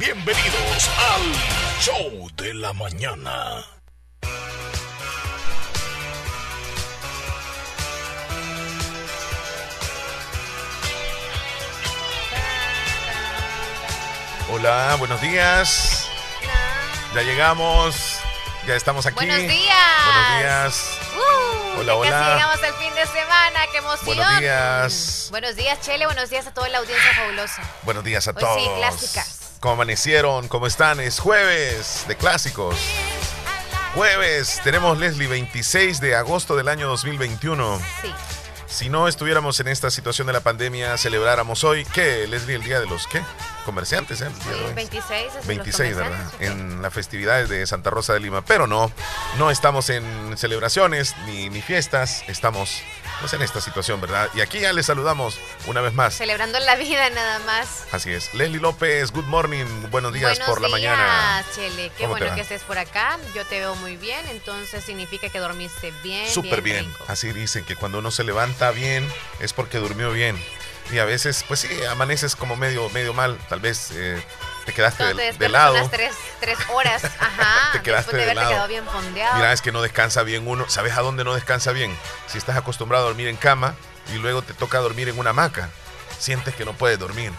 Bienvenidos al Show de la Mañana. Hola, buenos días. Ya llegamos. Ya estamos aquí. Buenos días. Buenos días. Uh, Hola, hola. Casi llegamos al fin de semana, qué emoción. Buenos días. Buenos días, Chele. Buenos días a toda la audiencia fabulosa. Buenos días a Hoy todos. sí, clásicas. ¿Cómo amanecieron? ¿Cómo están? Es jueves de clásicos. Jueves, tenemos Leslie 26 de agosto del año 2021. Sí. Si no estuviéramos en esta situación de la pandemia, celebráramos hoy, ¿qué? Leslie, el día de los qué? Comerciantes, ¿eh? El día de hoy. 26 es de los 26, ¿verdad? En las festividades de Santa Rosa de Lima. Pero no, no estamos en celebraciones ni, ni fiestas, estamos pues, en esta situación, ¿verdad? Y aquí ya les saludamos una vez más. Celebrando la vida nada más. Así es. Leslie López, good morning, buenos días Buenos por la mañana. Chele. Qué ¿Cómo te bueno que estés por acá. Yo te veo muy bien, entonces significa que dormiste bien. Súper bien. rico. Así dicen que cuando uno se levanta bien es porque durmió bien. Y a veces, pues sí, amaneces como medio, medio mal. Tal vez eh, te quedaste te de, lado. unas tres, tres horas. Ajá. Te quedaste de de lado. quedado bien fondeado. Mira, es que no descansa bien uno. ¿Sabes a dónde no descansa bien? Si estás acostumbrado a dormir en cama y luego te toca dormir en una hamaca. Sientes que no puedes dormir.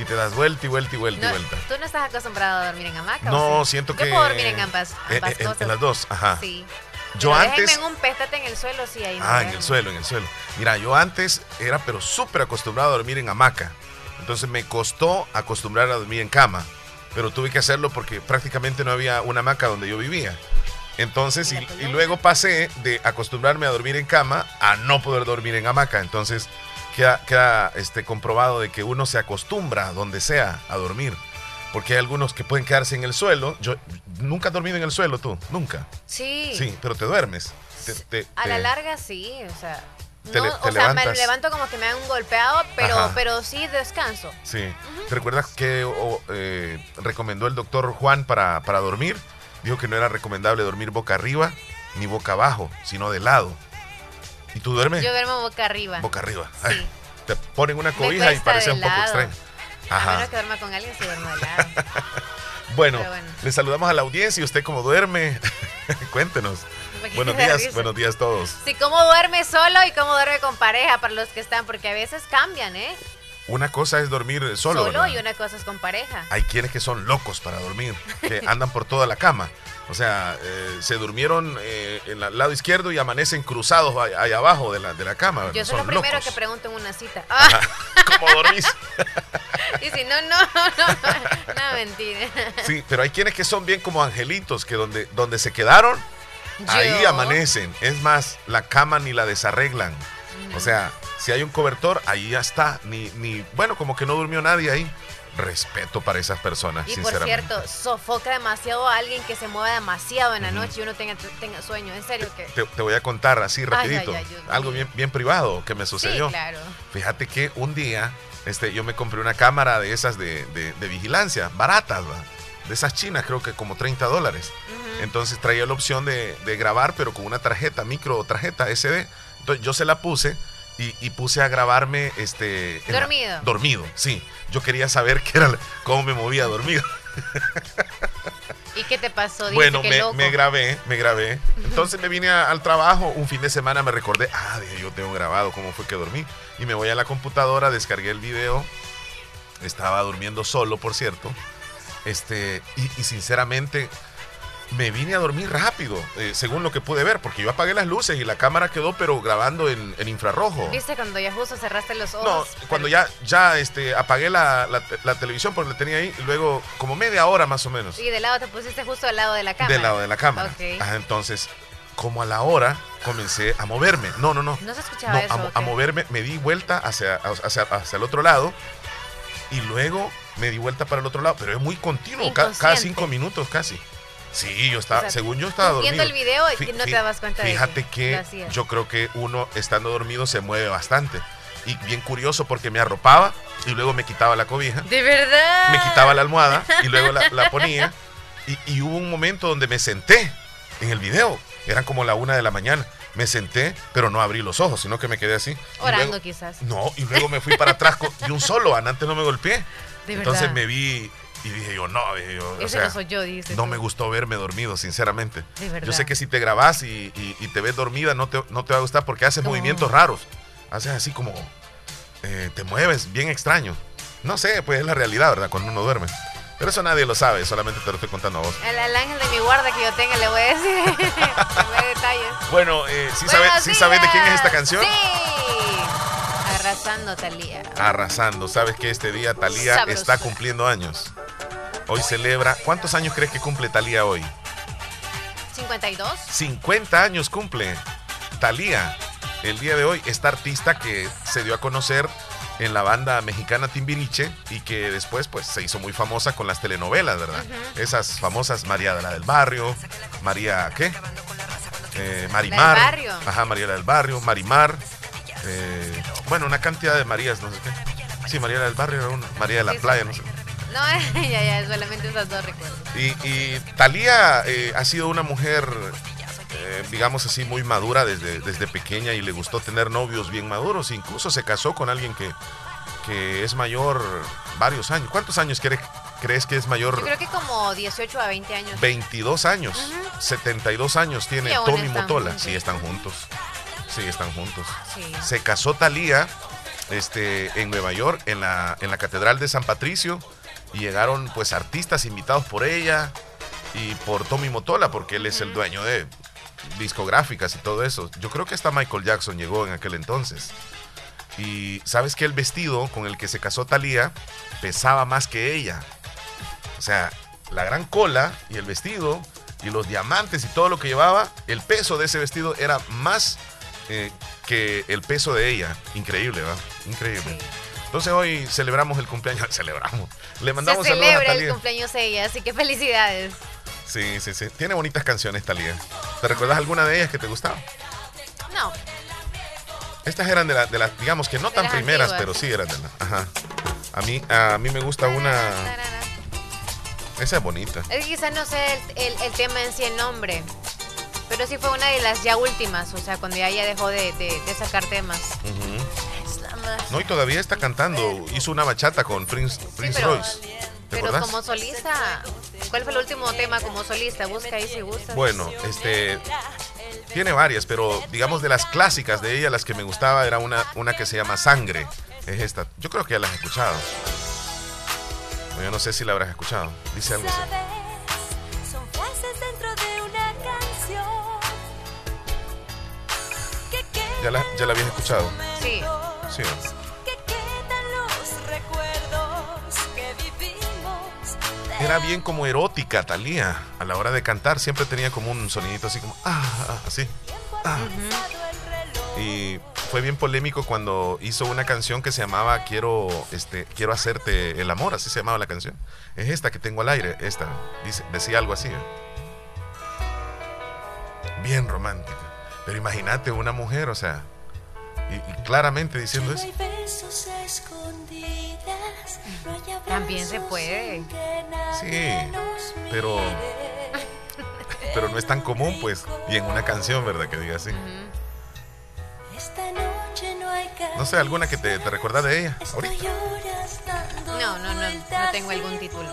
Y te das vuelta y vuelta y vuelta No, y vuelta. ¿Tú no estás acostumbrado a dormir en hamaca? No, o sí? siento Yo que. puedo dormir en ambas, ambas en- cosas. en las dos, ajá. Sí. Yo Pero antes. En un péstate en el suelo, sí, ahí. Ah, en el suelo, en el suelo. Mira, yo antes era pero súper acostumbrado a dormir en hamaca. Entonces me costó acostumbrar a dormir en cama. Pero tuve que hacerlo porque prácticamente no había una hamaca donde yo vivía. Entonces, y, luego pasé de acostumbrarme a dormir en cama a no poder dormir en hamaca. Entonces, queda, queda este, comprobado de que uno se acostumbra donde sea a dormir. Porque hay algunos que pueden quedarse en el suelo. Yo nunca has dormido en el suelo tú, nunca. Sí. Sí, pero te duermes. Te- te- A la te- larga, sí, o sea. Te No, o sea, me levanto como que me han golpeado, pero, Ajá. pero sí descanso. Sí. ¿Te recuerdas que o, eh, recomendó el doctor Juan para, para dormir? Dijo que no era recomendable dormir boca arriba ni boca abajo, sino de lado. ¿Y tú duermes? Yo duermo boca arriba. boca arriba. Sí. Ay, te ponen una cobija y parece un poco extraño. A Ajá. menos que duerma con alguien, sí duermo de lado. Bueno, bueno. le saludamos a la audiencia y usted cómo duerme. Cuéntenos. Buenos días, buenos días todos. Sí, cómo duerme solo y cómo duerme con pareja para los que están, porque a veces cambian, ¿eh? Una cosa es dormir solo. Solo, ¿verdad? y una cosa es con pareja. Hay quienes que son locos para dormir, que andan por toda la cama. O sea, eh, se durmieron eh, en el lado izquierdo y amanecen cruzados ahí, abajo de la, de la cama. Yo soy lo primero locos. que pregunto en una cita. Ah, ¿Cómo dormís? y si no, no, no, no, mentira. Sí, pero hay quienes que son bien como angelitos, que donde, donde se quedaron, ahí amanecen. Es más, la cama ni la desarreglan. O sea, si hay un cobertor, ahí ya está. Ni, ni, bueno, como que no durmió nadie ahí. Respeto para esas personas, Y por sinceramente. cierto, sofoca demasiado a alguien que se mueva demasiado en la noche y uno tenga, tenga sueño. En serio que. Te, te voy a contar así rapidito, ay, algo bien, bien privado que me Sí, sucedió. claro. Fíjate que un día este, yo me compré una cámara de esas de, de- de vigilancia, baratas, ¿va? de esas chinas, creo que como 30 dólares. Entonces traía la opción de, de grabar, pero con una tarjeta, micro tarjeta SD. Entonces yo se la puse y, y puse a grabarme este, la- Dormido. dormido, sí. Yo quería saber qué era, cómo me movía dormido. ¿Y qué te pasó? Dice Bueno, que me, loco. me grabé, me grabé. Entonces me vine a- al trabajo, un fin de semana me recordé, ah, yo tengo grabado cómo fue que dormí. Y me voy a la computadora, descargué el video. Estaba durmiendo solo, por cierto. Este, y, y sinceramente me vine a dormir rápido, eh, según lo que pude ver, porque yo apagué las luces y la cámara quedó, pero grabando en, en infrarrojo. ¿Viste cuando ya justo cerraste los No, ojos? cuando ya, ya este, apagué la, la- la televisión porque la tenía ahí, luego como media hora más o menos. Y de lado te pusiste justo al lado de la cámara. Del lado de la cámara. Ok. Ajá, entonces, como a la hora, comencé a moverme. No, no, no. No se escuchaba No, eso. a, ¿o a moverme, me di vuelta hacia, hacia, hacia el otro lado y luego me di vuelta para el otro lado, pero es muy continuo, cada cinco minutos casi. Sí, yo estaba, según yo estaba dormido. Viendo el video no te dabas cuenta Fíjate de que, que yo creo que uno estando dormido se mueve bastante. Y bien curioso porque me arropaba y luego me quitaba la cobija. De verdad. Me quitaba la almohada y luego la, ponía. Y, y, hubo un momento donde me senté en el video. Eran como la una de la mañana. Me senté, pero no abrí los ojos, sino que me quedé así. Orando quizás. No, y luego me fui para atrás y un solo. Antes no me golpeé. De Entonces me vi y dije yo, no, dije yo, Ese no soy yo, dice. No me gustó verme dormido, sinceramente. Yo sé que si te grabas y, te ves dormida, no te, no te va a gustar porque haces movimientos raros. Haces así como, eh, te mueves bien extraño. No sé, pues es la realidad, ¿verdad? Cuando uno duerme. Pero eso nadie lo sabe, solamente te lo estoy contando a vos. El, ángel de mi guarda que yo tenga le voy a decir detalles. Bueno, eh, ¿sí, sabes, ¿sí sabes de quién es esta canción? Sí. Arrasando, Talía. Arrasando. ¿Sabes que este día Talía está cumpliendo años? Hoy celebra. ¿Cuántos años crees que cumple Talía hoy? 52. 50 años cumple Talía. El día de hoy, esta artista que se dio a conocer en la banda mexicana Timbiriche y que después pues se hizo muy famosa con las telenovelas, ¿verdad? Esas famosas María de la del Barrio, María, ¿qué? Eh, Marimar. del barrio. Ajá, María del Barrio, Marimar. Eh, bueno, una cantidad de Marías, no sé qué. Sí, María del Barrio era una, María de la Playa, no sé. No, ya, ya, solamente esas dos recuerdo. Y, y Talía eh, ha sido una mujer, eh, digamos así, muy madura desde, desde pequeña y le gustó tener novios bien maduros. Incluso se casó con alguien que, que es mayor varios años. ¿Cuántos años crees, crees que es mayor? Yo creo que como 18 a 20 años. 22 años. 72 años tiene Tommy Motola. Sí, están juntos. Sí, están juntos. Se casó Talía este, en Nueva York, en la, en la Catedral de San Patricio y llegaron pues artistas invitados por ella y por Tommy Motola, porque él es el dueño de discográficas y todo eso. Yo creo que hasta Michael Jackson llegó en aquel entonces. Y sabes que el vestido con el que se casó Talía pesaba más que ella. O sea, la gran cola y el vestido y los diamantes y todo lo que llevaba, el peso de ese vestido era más eh, que el peso de ella. Increíble, ¿va? Increíble. Entonces hoy celebramos el cumpleaños, celebramos. Le mandamos Se celebra el cumpleaños de ella, así que felicidades. Sí, sí, sí. Tiene bonitas canciones, Talía. ¿Te recuerdas alguna de ellas que te gustaba? No. Estas eran de las, de digamos que no tan primeras, pero sí eran de las. Ajá. A mí, a mí me gusta una. Esa es bonita. Es que quizás no sé el, tema en sí, el nombre. Pero sí fue una de las ya últimas, o sea, cuando ya, dejó de, sacar temas. No, y todavía está cantando. Hizo una bachata con Prince, Prince Royce. pero como solista, ¿cuál fue el último tema como solista? Busca ahí si gusta. Bueno, este tiene varias, pero digamos de las clásicas de ella, las que me gustaba era una, una que se llama Sangre. Es esta. Yo creo que ya la has escuchado. Yo no sé si la habrás escuchado. Dice algo así. ¿Ya la, ¿Ya la habías escuchado? Sí. Era bien como erótica, Talía. A la hora de cantar siempre tenía como un sonidito así como, ah, ah así. Ah. Y fue bien polémico cuando hizo una canción que se llamaba Quiero, este, quiero hacerte el amor, así se llamaba la canción. Es esta que tengo al aire, esta. Dice, decía algo así. ¿eh? Bien romántica. Pero imagínate una mujer, o sea, y, claramente diciendo eso. También se puede. Sí, pero pero no es tan común, pues, y en una canción, ¿verdad? Que diga así. No sé, alguna que te, te recuerda de ella ahorita. No, no, no, no tengo algún título.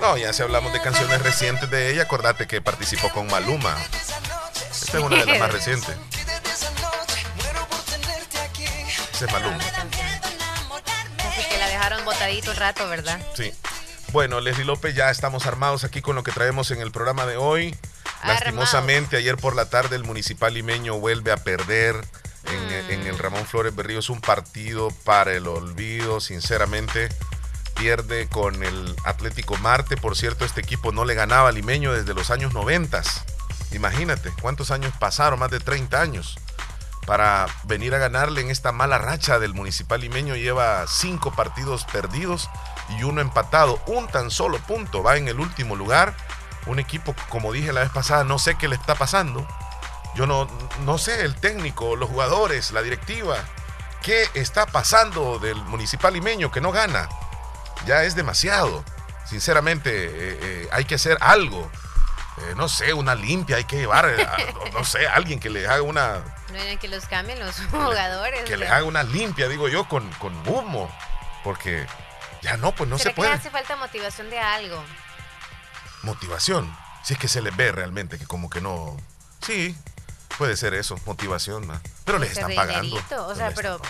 No, ya si hablamos de canciones recientes de ella, acordate que participó con Maluma. Esta es una de las más recientes. Ese es Maluma. Así que la dejaron botadito un rato, ¿verdad? Sí. Bueno, Leslie López, ya estamos armados aquí con lo que traemos en el programa de hoy. Lastimosamente, ayer por la tarde el municipal limeño vuelve a perder en, en, el Ramón Flores Berríos un partido para el olvido. Sinceramente, pierde con el Atlético Marte. Por cierto, este equipo no le ganaba al limeño desde los años 90. Imagínate cuántos años pasaron, más de 30 años. Para venir a ganarle en esta mala racha del municipal limeño. Lleva cinco partidos perdidos y uno empatado. Un tan solo punto va en el último lugar. Un equipo, como dije la vez pasada, no sé qué le está pasando. Yo no, no sé, el técnico, los jugadores, la directiva. ¿Qué está pasando del municipal limeño que no gana? Ya es demasiado. Sinceramente, eh, eh, hay que hacer algo. Eh, no sé, una limpia, hay que llevar, no, sé, alguien que le haga una... No, que los cambien los jugadores. Que, le haga una limpia, digo yo, con, con humo. Porque ya no, pues no se puede. Que hace falta motivación de algo. Motivación. Si es que se le ve realmente que como que no. Sí, puede ser eso, motivación. Pero les están pagando. O sea, pero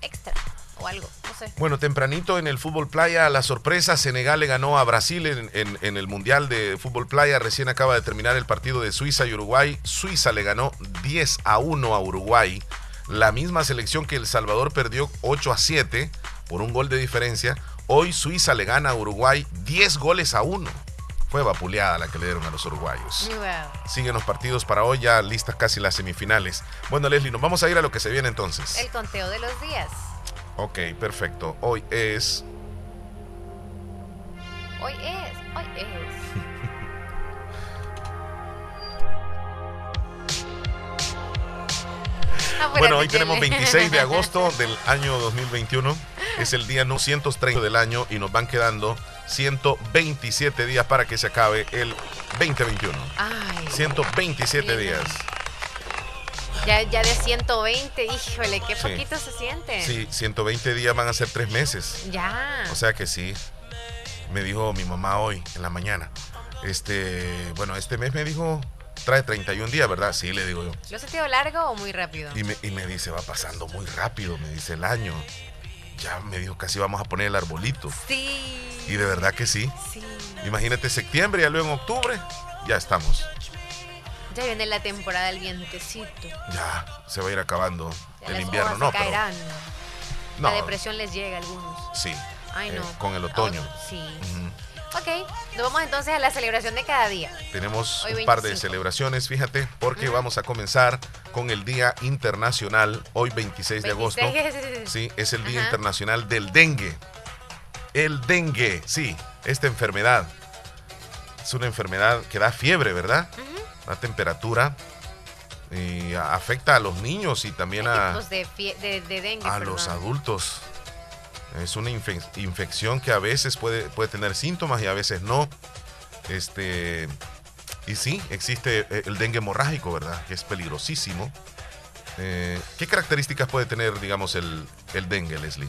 extra o algo, no sé. Bueno, tempranito en el fútbol playa, la sorpresa, Senegal le ganó a Brasil en, en, el Mundial de Fútbol Playa, recién acaba de terminar el partido de Suiza y Uruguay, Suiza le ganó 10 a 1 a Uruguay, la misma selección que El Salvador perdió 8 a 7 por un gol de diferencia, hoy Suiza le gana a Uruguay 10 goles a 1. Fue vapuleada la que le dieron a los uruguayos. Siguen los partidos para hoy, ya listas casi las semifinales. Bueno, Leslie, nos vamos a ir a lo que se viene entonces. El conteo de los días. Ok, perfecto. Hoy es... Hoy es, hoy es. bueno, hoy tenemos 26 de agosto del año 2021. Es el día 230 del año y nos van quedando 127 días para que se acabe el 2021. Ay. 127 días. Ya, ya de 120, híjole, qué poquito se siente. Sí, 120 días van a ser tres meses. Ya. O sea que sí. Me dijo mi mamá hoy, en la mañana. Este, bueno, este mes me dijo, trae 31 días, ¿verdad? Sí, le digo yo. ¿Lo has sentido largo o muy rápido? Y me, y me dice, va pasando muy rápido, me dice el año. Ya me dijo, casi vamos a poner el arbolito. Sí. Y de verdad que sí. Sí. Imagínate septiembre, ya luego en octubre, ya estamos. Viene la temporada del vientecito. Ya, se va a ir acabando el invierno, ¿no? Caerán. La depresión les llega a algunos. Sí. Ay, no. Eh, con el otoño. sí. Ok, nos vamos entonces a la celebración de cada día. Tenemos un par de celebraciones, fíjate, porque vamos a comenzar con el Día Internacional, hoy 26, de agosto. Sí, es el Día Internacional del Dengue. El dengue, sí, esta enfermedad. Es una enfermedad que da fiebre, ¿verdad? La temperatura. Y afecta a los niños y también a, a los adultos. Es una infección que a veces puede, puede tener síntomas y a veces no. Este, y sí, existe eh, el dengue hemorrágico, ¿verdad? Que es peligrosísimo. Eh, ¿Qué características puede tener, digamos, el, el dengue, Leslie?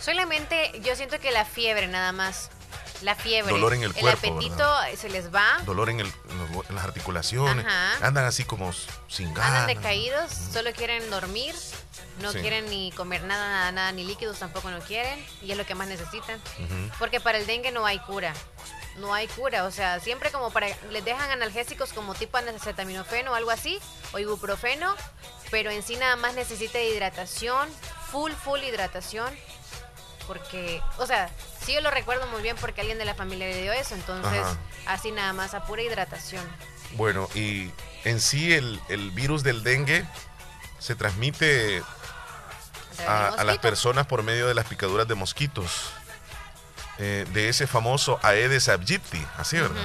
Solamente yo siento que la fiebre nada más la fiebre. Dolor en el cuerpo. El apetito se les va. Dolor en, el, en las articulaciones. Andan así como sin ganas. Andan decaídos, solo quieren dormir. No quieren ni comer nada, nada, nada, ni líquidos tampoco no quieren. Y es lo que más necesitan. Porque para el dengue no hay cura. No hay cura. O sea, siempre como para. Les dejan analgésicos como tipo acetaminofeno o algo así. O ibuprofeno. Pero en sí nada más necesita hidratación. Full, full hidratación porque, o sea, sí yo lo recuerdo muy bien porque alguien de la familia le dio eso, entonces así nada más a pura hidratación. Bueno, y en sí el, virus del dengue se transmite a, las personas por medio de las picaduras de mosquitos, eh, de ese famoso Aedes aegypti, así, ¿verdad?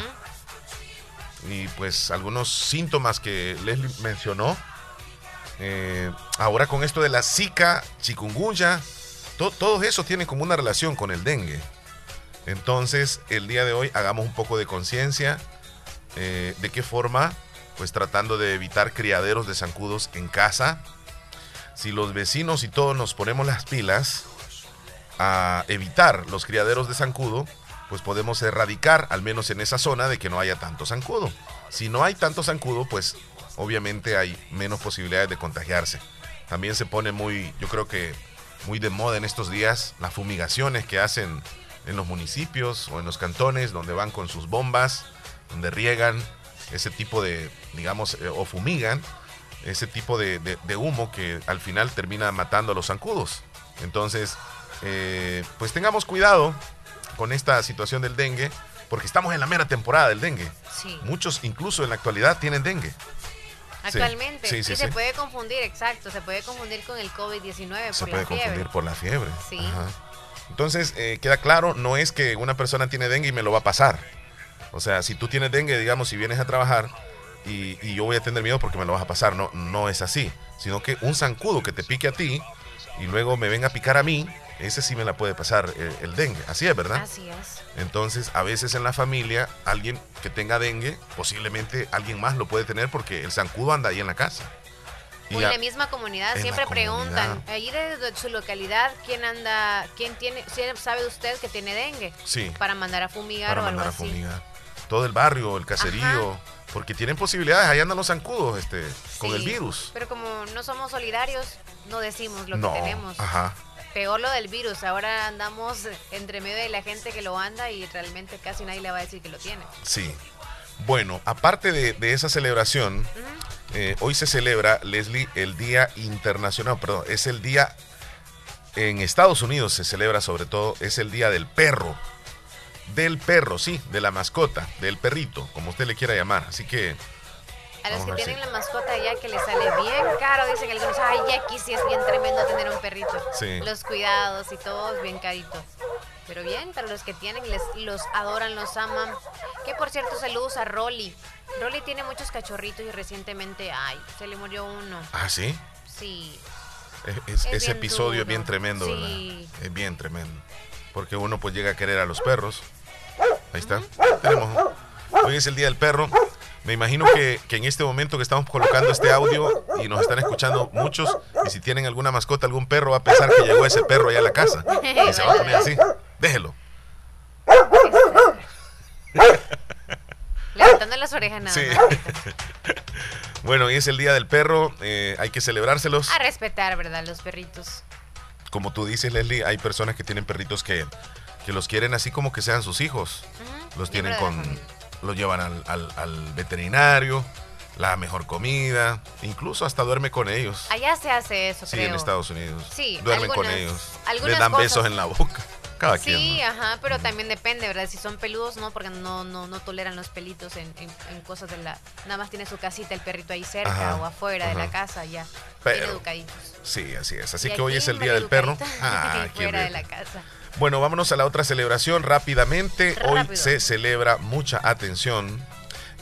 Y pues algunos síntomas que Leslie mencionó. Eh, ahora con esto de la Zika, chikungunya, todo eso tiene como una relación con el dengue. Entonces, el día de hoy hagamos un poco de conciencia. Eh, ¿De qué forma? Pues tratando de evitar criaderos de zancudos en casa. Si los vecinos y todos nos ponemos las pilas a evitar los criaderos de zancudo, pues podemos erradicar, al menos en esa zona, de que no haya tanto zancudo. Si no hay tanto zancudo, pues obviamente hay menos posibilidades de contagiarse. También se pone muy, yo creo que muy de moda en estos días las fumigaciones que hacen en los municipios o en los cantones donde van con sus bombas, donde riegan ese tipo de, digamos, eh, o fumigan ese tipo de, humo que al final termina matando a los zancudos. Entonces, eh, pues tengamos cuidado con esta situación del dengue, porque estamos en la mera temporada del dengue. Muchos incluso en la actualidad tienen dengue. Actualmente. Sí, sí, y se puede confundir, exacto, se puede confundir con el COVID-19 Se puede confundir por la fiebre. Sí. Entonces, eh, queda claro, no es que una persona tiene dengue y me lo va a pasar. O sea, si tú tienes dengue, digamos, si vienes a trabajar y, y, yo voy a tener miedo porque me lo vas a pasar, no, no es así. Sino que un zancudo que te pique a ti y luego me venga a picar a mí, ese sí me la puede pasar eh, el, dengue. Así es, ¿verdad? Así es. Entonces, a veces en la familia, alguien que tenga dengue, posiblemente alguien más lo puede tener porque el zancudo anda ahí en la casa. Y en la misma comunidad siempre preguntan, ahí de su localidad, ¿quién anda, quién tiene, sabe usted que tiene dengue? Sí. Para mandar a fumigar o algo así. Todo el barrio, el caserío. Porque tienen posibilidades, ahí andan los zancudos este, con el virus. Pero como no somos solidarios, no decimos lo que tenemos. Ajá peor lo del virus. Ahora andamos entre medio de la gente que lo anda y realmente casi nadie le va a decir que lo tiene. Sí. Bueno, aparte de, esa celebración, eh, hoy se celebra, Leslie, el Día Internacional, perdón, es el día, en Estados Unidos se celebra sobre todo, es el Día del Perro. Del perro, sí, de la mascota, del perrito, como usted le quiera llamar. Así que a los que tienen la mascota ya que les sale bien caro, dicen algunos, ay, ya aquí sí es bien tremendo tener un perrito. Los cuidados y todo es bien carito. Pero bien, para los que tienen, les, los adoran, los aman. Que por cierto, saludos a Rolly. Rolly tiene muchos cachorritos y recientemente, ay, se le murió uno. ¿Ah, sí? Sí. ese episodio es bien tremendo, ¿verdad? Es bien tremendo. Porque uno pues llega a querer a los perros. Ahí está. Tenemos. Hoy es el Día del Perro. Me imagino que, en este momento que estamos colocando este audio y nos están escuchando muchos, y si tienen alguna mascota, algún perro, va a pensar que llegó ese perro allá a la casa. Y se va a poner así. Déjelo. Levantando las orejas nada sí. bueno, hoy es el Día del Perro, eh, hay que celebrárselos. A respetar, ¿verdad? Los perritos. Como tú dices, Leslie, hay personas que tienen perritos que, que los quieren así como que sean sus hijos. Los tienen con lo llevan al, veterinario, la mejor comida, incluso hasta duerme con ellos. Allá se hace eso, sí, en Estados Unidos. Sí, duermen con ellos. Les dan besos en la boca. Cada sí, quien, ajá, pero también depende, ¿verdad? Si son peludos, no, porque no, no, no toleran los pelitos en, cosas de la. Nada más tiene su casita el perrito ahí cerca o afuera de la casa, ya. Pero, educaditos. Sí, así es. Así que hoy es el día del perro. Ah, fuera de la casa. Bueno, vámonos a la otra celebración rápidamente. Hoy se celebra mucha atención.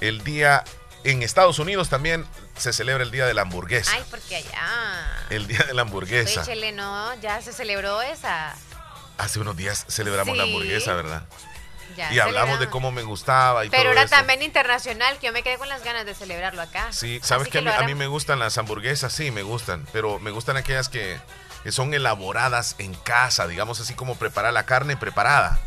El día en Estados Unidos también se celebra el día de la hamburguesa. Ay, porque allá. El día de la hamburguesa. Oye, no, ya se celebró esa. Hace unos días celebramos la hamburguesa, ¿verdad? Ya y hablamos de cómo me gustaba y Pero era también internacional, que yo me quedé con las ganas de celebrarlo acá. Sí, sabes que, a mí me gustan las hamburguesas, sí, me gustan, pero me gustan aquellas que que son elaboradas en casa, digamos así como preparar la carne preparada.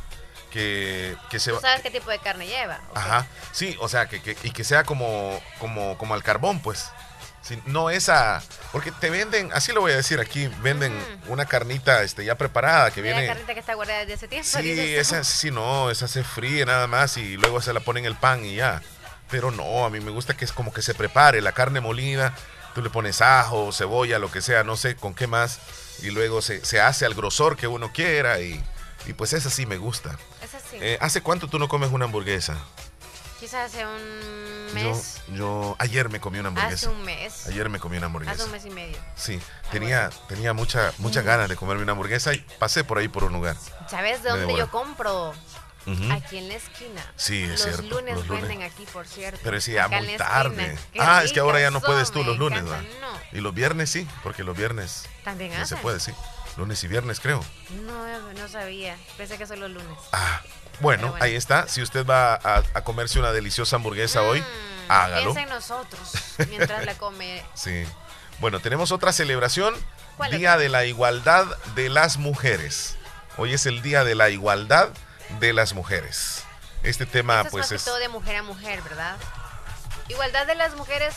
Que, que se ¿Tú sabes qué tipo de carne lleva? Ajá, sí, o sea, que, y que sea como, como, como al carbón, pues. no esa, porque te venden, así lo voy a decir aquí, venden una carnita este, ya preparada que viene. La carnita que está guardada desde ese tiempo. Sí, esa sí, no, esa se fríe nada más y luego se la ponen en el pan y ya. Pero no, a mí me gusta que es como que se prepare la carne molida, tú le pones ajo, cebolla, lo que sea, no sé con qué más y luego se, se hace al grosor que uno quiera y, y pues esa sí me gusta. Esa sí. Eh, ¿Hace cuánto tú no comes una hamburguesa? Quizás hace un mes. Yo, ayer me comí una hamburguesa. Hace un mes. Ayer me comí una hamburguesa. Hace un mes y medio. Sí, tenía, tenía mucha, muchas ganas de comerme una hamburguesa y pasé por ahí por un lugar. ¿Sabes de dónde yo compro? Aquí en la esquina. Sí, es los cierto. Lunes los lunes venden aquí, por cierto. Pero sí, ya muy tarde. Ah, es que ahora ya no puedes tú los lunes, ¿verdad? Y los viernes sí, porque los viernes. También no se puede, sí. Lunes y viernes, creo. No, no sabía. Pensé que son los lunes. Ah, bueno, ahí está. Si usted va a, comerse una deliciosa hamburguesa hoy, mm, hágalo. Piensa en nosotros mientras la come. sí. Bueno, tenemos otra celebración. Día de la Igualdad de las Mujeres. Hoy es el Día de la Igualdad de las mujeres. Este tema pues es... todo de mujer a mujer, ¿verdad? Igualdad de las mujeres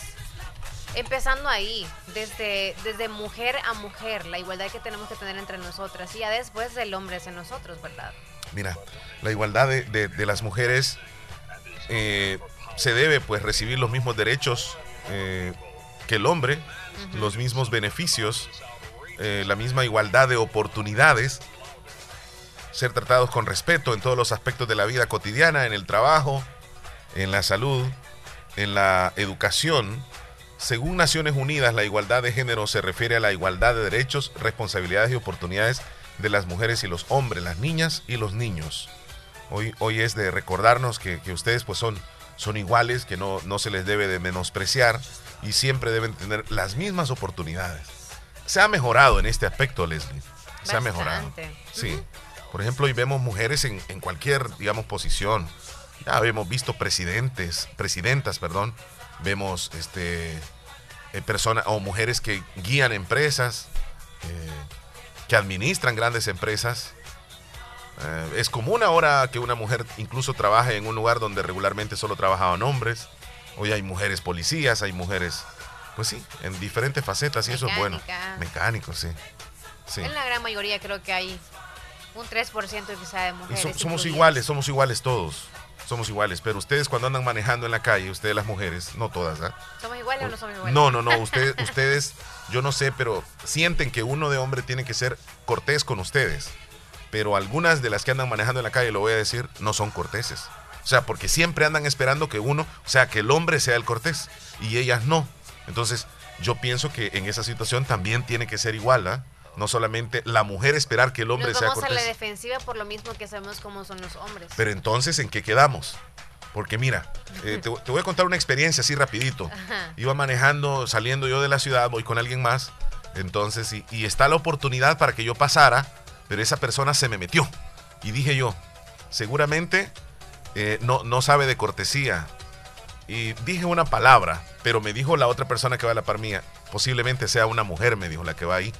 empezando ahí, desde, desde mujer a mujer, la igualdad que tenemos que tener entre nosotras y ya después del hombre hacia nosotros, ¿verdad? Mira, la igualdad de, las mujeres eh, se debe pues recibir los mismos derechos eh, que el hombre, los mismos beneficios, eh, la misma igualdad de oportunidades ser tratados con respeto en todos los aspectos de la vida cotidiana, en el trabajo, en la salud, en la educación, según Naciones Unidas, la igualdad de género se refiere a la igualdad de derechos, responsabilidades y oportunidades de las mujeres y los hombres, las niñas y los niños. Hoy, hoy es de recordarnos que, ustedes pues son, son iguales, que no, no se les debe de menospreciar y siempre deben tener las mismas oportunidades. Se ha mejorado en este aspecto, Leslie. Se ha mejorado. Sí. Por ejemplo, hoy vemos mujeres en, en cualquier, digamos, posición. Ya hemos visto presidentes, presidentas, perdón. Vemos este eh, personas o mujeres que guían empresas, eh, que administran grandes empresas. Eh, es común ahora que una mujer incluso trabaje en un lugar donde regularmente solo trabajaban hombres. Hoy hay mujeres policías, hay mujeres, pues sí, en diferentes facetas y eso es bueno. Mecánicos, sí. sí. En la gran mayoría creo que hay un 3% quizá de mujeres. somos iguales, somos iguales todos. Somos iguales, pero ustedes cuando andan manejando en la calle, ustedes las mujeres, no todas, ¿ah? ¿Somos iguales o no somos iguales? No, no, no, ustedes, ustedes, yo no sé, pero sienten que uno de hombre tiene que ser cortés con ustedes. Pero algunas de las que andan manejando en la calle, lo voy a decir, no son corteses. O sea, porque siempre andan esperando que uno, o sea, que el hombre sea el cortés y ellas no. Entonces, yo pienso que en esa situación también tiene que ser igual, ¿ah? No solamente la mujer esperar que el hombre sea cortés. Vamos a la defensiva por lo mismo que sabemos cómo son los hombres. Pero entonces, ¿en qué quedamos? Porque mira, eh, te, voy a contar una experiencia así rapidito. Iba manejando, saliendo yo de la ciudad, voy con alguien más. Entonces, y, está la oportunidad para que yo pasara, pero esa persona se me metió. Y dije yo, seguramente eh, no, no sabe de cortesía. Y dije una palabra, pero me dijo la otra persona que va a la par mía, posiblemente sea una mujer, me dijo la que va ahí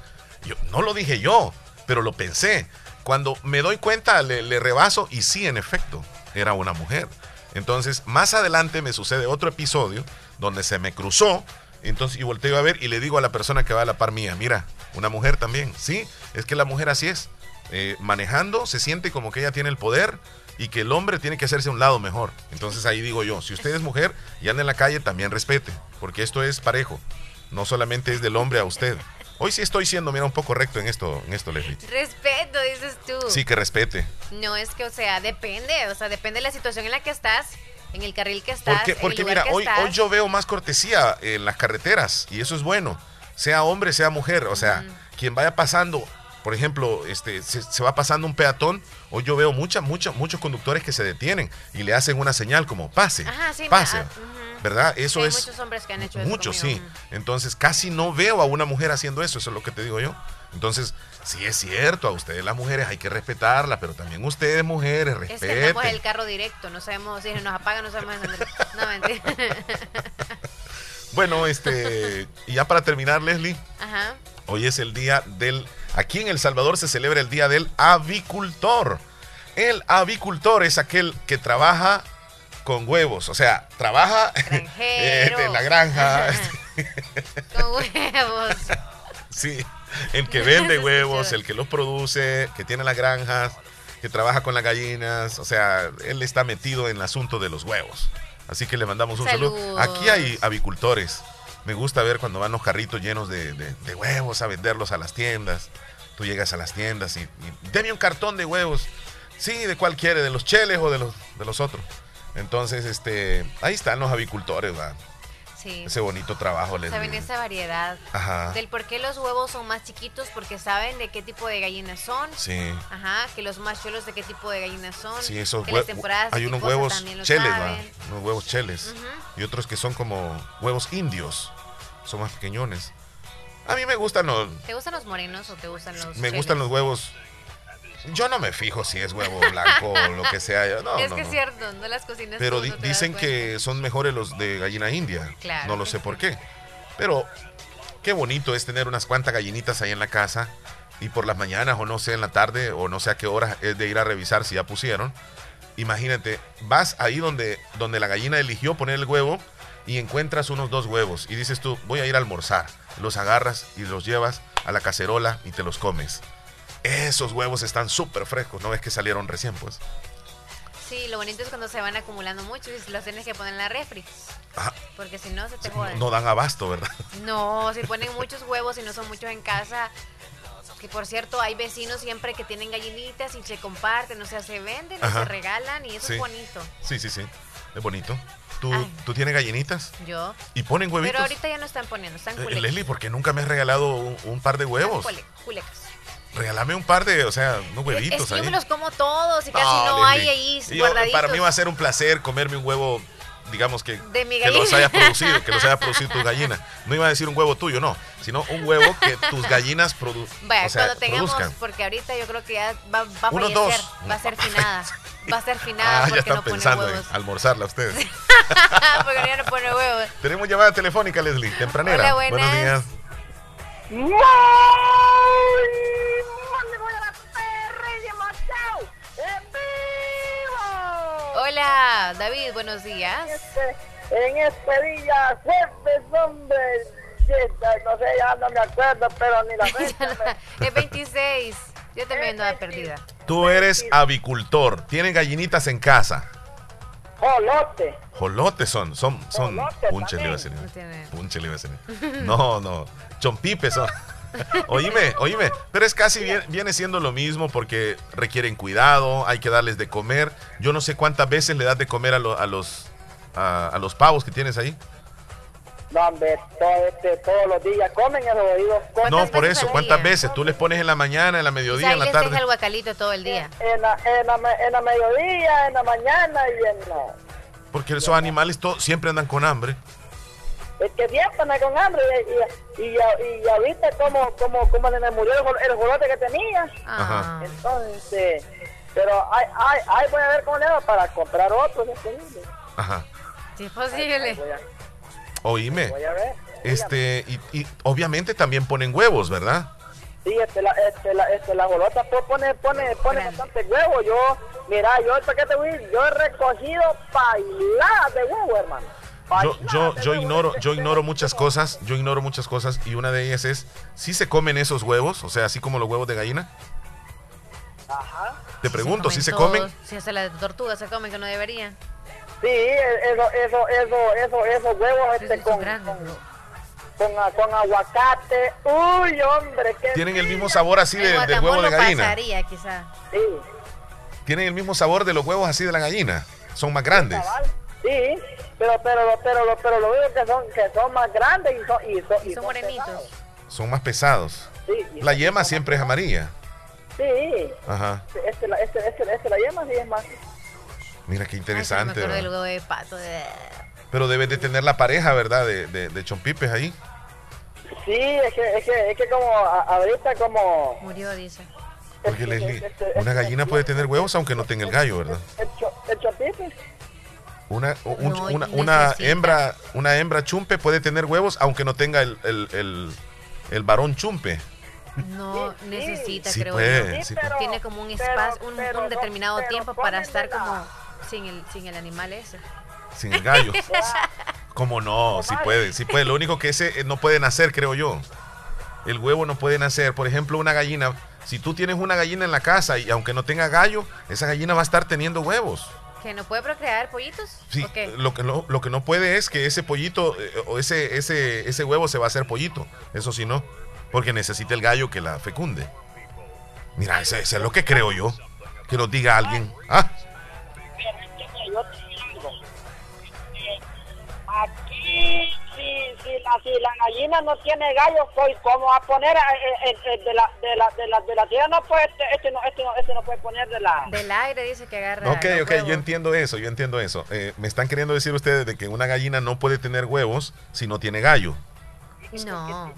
no lo dije yo, pero lo pensé. Cuando me doy cuenta, le, rebaso y sí, en efecto, era una mujer. Entonces, más adelante me sucede otro episodio donde se me cruzó. Entonces, y volteo a ver y le digo a la persona que va a la par mía, mira, una mujer también. Sí, es que la mujer así es. Eh, manejando se siente como que ella tiene el poder y que el hombre tiene que hacerse un lado mejor. Entonces ahí digo yo, si usted es mujer y anda en la calle, también respete, porque esto es parejo. No solamente es del hombre a usted. Hoy sí estoy siendo, mira, un poco recto en esto, en esto, Leslie. Respeto, dices tú. Sí, que respete. No, es que, o sea, depende, o sea, depende de la situación en la que estás, en el carril que estás. Porque, porque mira, hoy, hoy yo veo más cortesía en las carreteras y eso es bueno, sea hombre, sea mujer, o sea, quien vaya pasando, por ejemplo, este, se, va pasando un peatón, hoy yo veo mucha, mucha, muchos conductores que se detienen y le hacen una señal como pase, pase. ¿verdad? Eso es... Muchos hombres que han hecho eso. Muchos, sí. Entonces casi no veo a una mujer haciendo eso, eso es lo que te digo yo. Entonces, sí es cierto, a ustedes las mujeres hay que respetarlas, pero también ustedes mujeres respeten. Es que el carro directo, no sabemos si nos apaga, no sabemos... No, mentira. Bueno, este, y ya para terminar, Leslie, Ajá. Hoy es el día del, aquí en El Salvador se celebra el día del avicultor. El avicultor es aquel que trabaja con huevos, o sea, trabaja en la granja. con huevos. Sí, el que vende huevos, el que los produce, que tiene las granjas, que trabaja con las gallinas, o sea, él está metido en el asunto de los huevos. Así que le mandamos un saludo. Aquí hay avicultores. Me gusta ver cuando van los carritos llenos de, huevos a venderlos a las tiendas. Tú llegas a las tiendas y, y deme un cartón de huevos. Sí, ¿de cuál quiere? ¿De los cheles o de los, de los otros? Entonces, este, ahí están los avicultores, ¿va? Sí. Ese bonito trabajo les Saben esa variedad. Ajá. Del por qué los huevos son más chiquitos, porque saben de qué tipo de gallinas son. Sí. Ajá, que los más chulos de qué tipo de gallinas son. Sí, esos huevos. Hay unos huevos cheles, ¿va? Unos huevos cheles. Y otros que son como huevos indios. Son más pequeñones. A mí me gustan los. ¿Te gustan los morenos o te gustan los.? Me gustan los huevos yo no me fijo si es huevo blanco o lo que sea. No, es que es cierto, no las cocinas. Pero dicen que son mejores los de gallina india. Claro. No lo sé por qué. Pero qué bonito es tener unas cuantas gallinitas ahí en la casa y por las mañanas o no sé en la tarde o no sé a qué hora es de ir a revisar si ya pusieron. Imagínate, vas ahí donde, donde la gallina eligió poner el huevo y encuentras unos dos huevos y dices tú, voy a ir a almorzar. Los agarras y los llevas a la cacerola y te los comes. Esos huevos están súper frescos, ¿no ves que salieron recién, pues? Sí, lo bonito es cuando se van acumulando mucho y los tienes que poner en la refri. Porque si no, se te joden. No, dan abasto, ¿verdad? No, si ponen muchos huevos y no son muchos en casa. Que por cierto, hay vecinos siempre que tienen gallinitas y se comparten, o sea, se venden y se regalan y eso es bonito. Sí, sí, sí, es bonito. ¿Tú, ¿tú tienes gallinitas? Yo. ¿Y ponen huevitos? Pero ahorita ya no están poniendo, están eh, Leslie, ¿por qué nunca me has regalado un, par de huevos? Culecas. Regálame un par de, o sea, unos huevitos es ahí. Yo me los como todos y casi no, hay ahí guardaditos. Para mí va a ser un placer comerme un huevo digamos que, que los haya producido, que los haya producido tus gallinas. No iba a decir un huevo tuyo, no, sino un huevo que tus gallinas produ o sea, cuando tengamos, porque ahorita yo creo que ya va, va a fallecer, dos. va a ser finada. Va a ser finada ah, ya están pensando en almorzarla ustedes. porque ya no pone huevos. Tenemos llamada telefónica, Leslie, tempranera. Hola, buenas. Buenos días. Hola, David, buenos días. En este, día, jueves, hombre, no sé, ya no me acuerdo, pero ni la fecha. es 26. Yo también ando perdida. Tú eres avicultor. ¿Tienen gallinitas en casa? Jolote. Jolotes son, son, son. Punche le iba a decir. Punche le iba a decir. No, no. Chompipes son. oíme, oíme, pero es casi viene siendo lo mismo porque requieren cuidado, hay que darles de comer. Yo no sé cuántas veces le das de comer a, a los a, los pavos que tienes ahí. No, hombre, este, todos los días comen esos oídos. No, por eso, ¿cuántas veces? Tú les pones en la mañana, en la mediodía, en la tarde. el guacalito todo el día. En, la, en, la, mediodía, en la mañana y en la... Porque esos animales siempre andan con hambre es que siempre anda con hambre y, y, y, ahorita como, como, como le murió el, el que tenía. Ajá. Entonces, pero hay, hay, hay, voy a ver cómo le hago para comprar otro disponible. Ajá. Si es posible. Oíme. Voy a ver. Este, y, y, obviamente también ponen huevos, ¿verdad? Sí, este, la, este, la, este, la bolota pone, pone, pone bastante huevo. Yo, mira, yo el paquete, yo he recogido pailadas de huevo, hermano. Yo, yo, yo ignoro, yo ignoro muchas cosas, yo ignoro muchas cosas y una de ellas es, si se comen esos huevos, o sea, así como los huevos de gallina. Ajá. Te pregunto, ¿si se comen? Si hasta la tortuga se comen que no debería. Sí, eso, eso, eso, eso, esos huevos este, con, con, con, aguacate. Uy, hombre, qué Tienen el mismo sabor así de, del huevo de gallina. Pasaría, quizá. Sí. Tienen el mismo sabor de los huevos así de la gallina. Son más grandes. Sí, pero pero pero pero lo único que son que son más grandes y son y son, y son, morenitos. Son más pesados. Sí, la yema siempre es amarilla. Sí. Ajá. Este, la, este, este, este, la yema sí es más. Mira qué interesante. Ay, del huevo de pato. Pero debes de tener la pareja, ¿verdad? De, de, de chompipes ahí. Sí, es que, es que, es que como ahorita como... Murió, dice. Porque Leslie, este, una gallina puede tener huevos aunque no tenga el gallo, ¿verdad? El, el chompipe. Una, una, una, hembra, una hembra chumpe puede tener huevos aunque no tenga el, el, el, varón chumpe. No necesita, sí creo puede, Tiene como un espacio, un, determinado tiempo para estar como sin el, sin el animal ese. Sin el gallo. ¿Cómo no? Sí puede, sí puede. Lo único que ese eh, no puede nacer, creo yo. El huevo no puede nacer. Por ejemplo, una gallina. Si tú tienes una gallina en la casa y aunque no tenga gallo, esa gallina va a estar teniendo huevos. ¿Que no puede procrear pollitos? Sí, lo, que no, lo que no puede es que ese pollito eh, o ese, ese, ese huevo se va a hacer pollito. Eso sí no, porque necesita el gallo que la fecunde. Mira, eso, es lo que creo yo. Que nos diga alguien. ¿Ah? Aquí si, la, si la gallina no tiene gallo, pues como a poner eh, eh, eh, de, la, de, la, de, la, de la tierra, no puede, este, este, no, este, no, este no puede poner de la... Del aire dice que agarra Ok, ok, yo entiendo eso, yo entiendo eso. me están queriendo decir ustedes de que una gallina no puede tener huevos si no tiene gallo. No.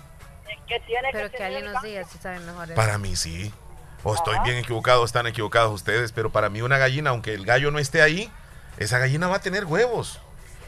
Que tiene pero que, alguien nos diga si saben mejor. Para mí sí. O estoy bien equivocado, están equivocados ustedes, pero para mí una gallina, aunque el gallo no esté ahí, esa gallina va a tener huevos.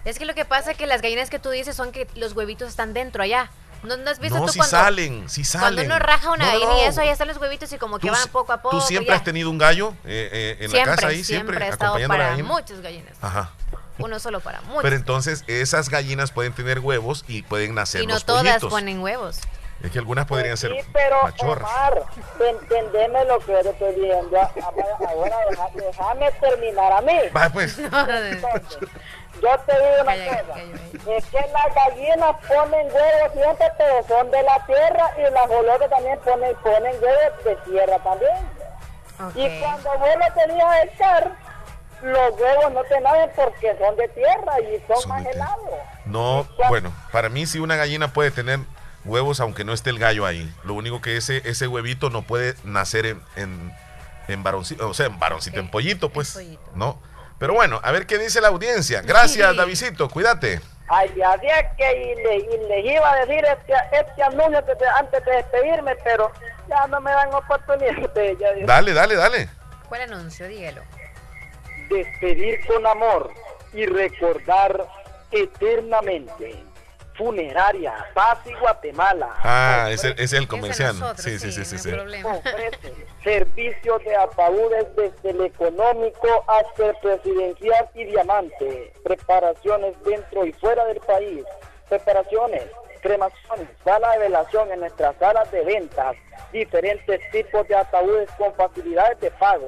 Es que lo que pasa es que las gallinas que tú dices son que los huevitos están dentro allá. ¿No, has visto no, tú si cuando, salen, si salen. Cuando uno raja una gallina y eso, ahí están los huevitos y como que van poco a poco. ¿Tú siempre has tenido un gallo eh, eh, en la casa ahí? Siempre, siempre he estado para muchas gallinas. Ajá. Uno solo para muchas. Pero entonces esas gallinas pueden tener huevos y pueden nacer Y no los todas ponen huevos. Es que algunas podrían ser sí, pero machorras. Omar, entendeme lo que estoy viendo. Ahora déjame terminar a mí. Va, pues. Yo te digo una cosa, es que las gallinas ponen huevos siempre, pero son de la tierra y las bolotas también ponen, ponen huevos de tierra también. Y cuando vos lo tenías a echar, los huevos no te naden porque son de tierra y son, más helados. No, bueno, para mí si una gallina puede tener huevos aunque no esté el gallo ahí. Lo único que ese, ese huevito no puede nacer en, en, en varoncito, o sea, en varoncito, en pollito, pues. ¿No? Pero bueno, a ver qué dice la audiencia. Gracias, Davidito, cuídate. Ay, así es que y les iba a decir este, este anuncio antes de despedirme, pero ya no me dan oportunidad. dale, dale, dale. ¿Cuál anuncio? Dígalo. Despedir con amor y recordar eternamente. Funeraria, Paz y Guatemala. Ah, es el comercial. sí, sí, sí, sí. sí, Ofrece servicios de ataúdes desde el económico hasta el presidencial y diamante. Preparaciones dentro y fuera del país. Preparaciones, cremaciones, sala de velación en nuestras salas de ventas. Diferentes tipos de ataúdes con facilidades de pago.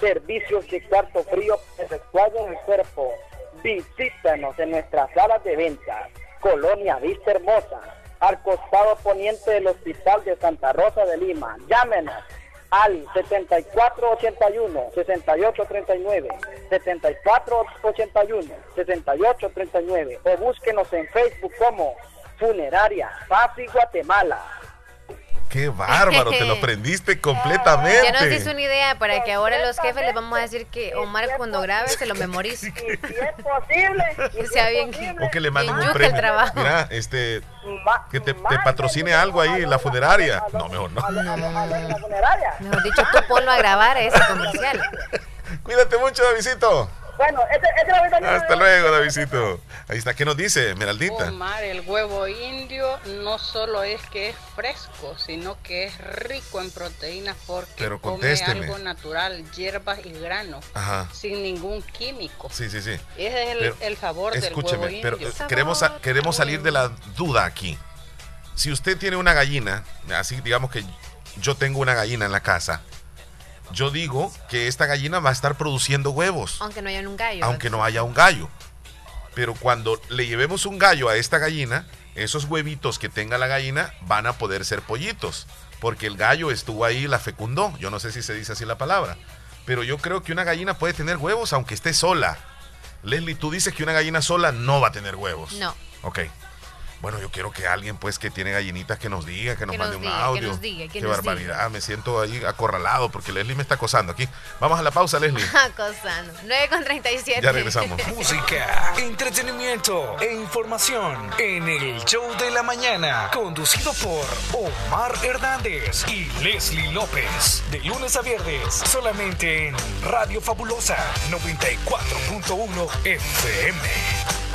Servicios de cuarto frío en el cuerpo. Visítanos en nuestras salas de ventas Colonia Vista Hermosa, al costado poniente del Hospital de Santa Rosa de Lima. Llámenos al 7481-6839, 7481-6839 o búsquenos en Facebook como Funeraria Paz y Guatemala. Qué bárbaro, te lo prendiste completamente. Ya nos hizo una idea para que ahora los jefes les vamos a decir que Omar cuando grabe se lo memorice. Si es posible. Que sea bien. O que le manden un premio. Mira, este, que te, patrocine algo ahí en la funeraria. No, mejor no. No, Mejor dicho, tú ponlo a grabar ese comercial. Cuídate mucho, Davidito. Bueno, este, este Hasta luego, Davidito. Ahí está, ¿qué nos dice, Meraldita? Omar, el huevo indio no solo es que es fresco, sino que es rico en proteínas porque pero come algo natural, hierbas y granos, sin ningún químico. Sí, sí, sí. Ese es el, sabor del huevo indio. pero queremos, queremos salir de la duda aquí. Si usted tiene una gallina, así digamos que yo tengo una gallina en la casa, yo digo que esta gallina va a estar produciendo huevos. Aunque no haya un gallo. Aunque no haya un gallo. Pero cuando le llevemos un gallo a esta gallina, esos huevitos que tenga la gallina van a poder ser pollitos. Porque el gallo estuvo ahí y la fecundó. Yo no sé si se dice así la palabra. Pero yo creo que una gallina puede tener huevos aunque esté sola. Leslie, tú dices que una gallina sola no va a tener huevos. No. Ok. Bueno, yo quiero que alguien, pues, que tiene gallinitas, que nos diga, que nos mande un audio. Que nos diga, Qué barbaridad, me siento ahí acorralado porque Leslie me está acosando aquí. Vamos a la pausa, Leslie. Acosando. 9 con 37. Ya regresamos. Música, entretenimiento e información en el show de la mañana, conducido por Omar Hernández y Leslie López. De lunes a viernes, solamente en Radio Fabulosa 94.1 FM.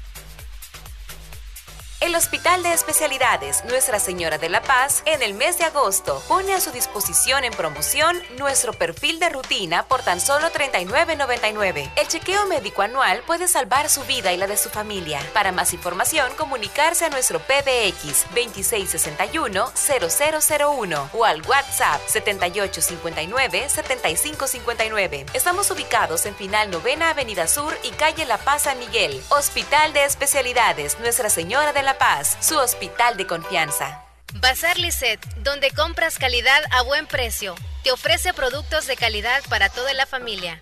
El Hospital de Especialidades Nuestra Señora de la Paz en el mes de agosto pone a su disposición en promoción nuestro perfil de rutina por tan solo $39.99. El chequeo médico anual puede salvar su vida y la de su familia. Para más información, comunicarse a nuestro PBX 2661-0001 o al WhatsApp 7859-7559. Estamos ubicados en Final Novena Avenida Sur y Calle La Paz San Miguel. Hospital de Especialidades Nuestra Señora de la Paz, su hospital de confianza. Bazar Lisset, donde compras calidad a buen precio. Te ofrece productos de calidad para toda la familia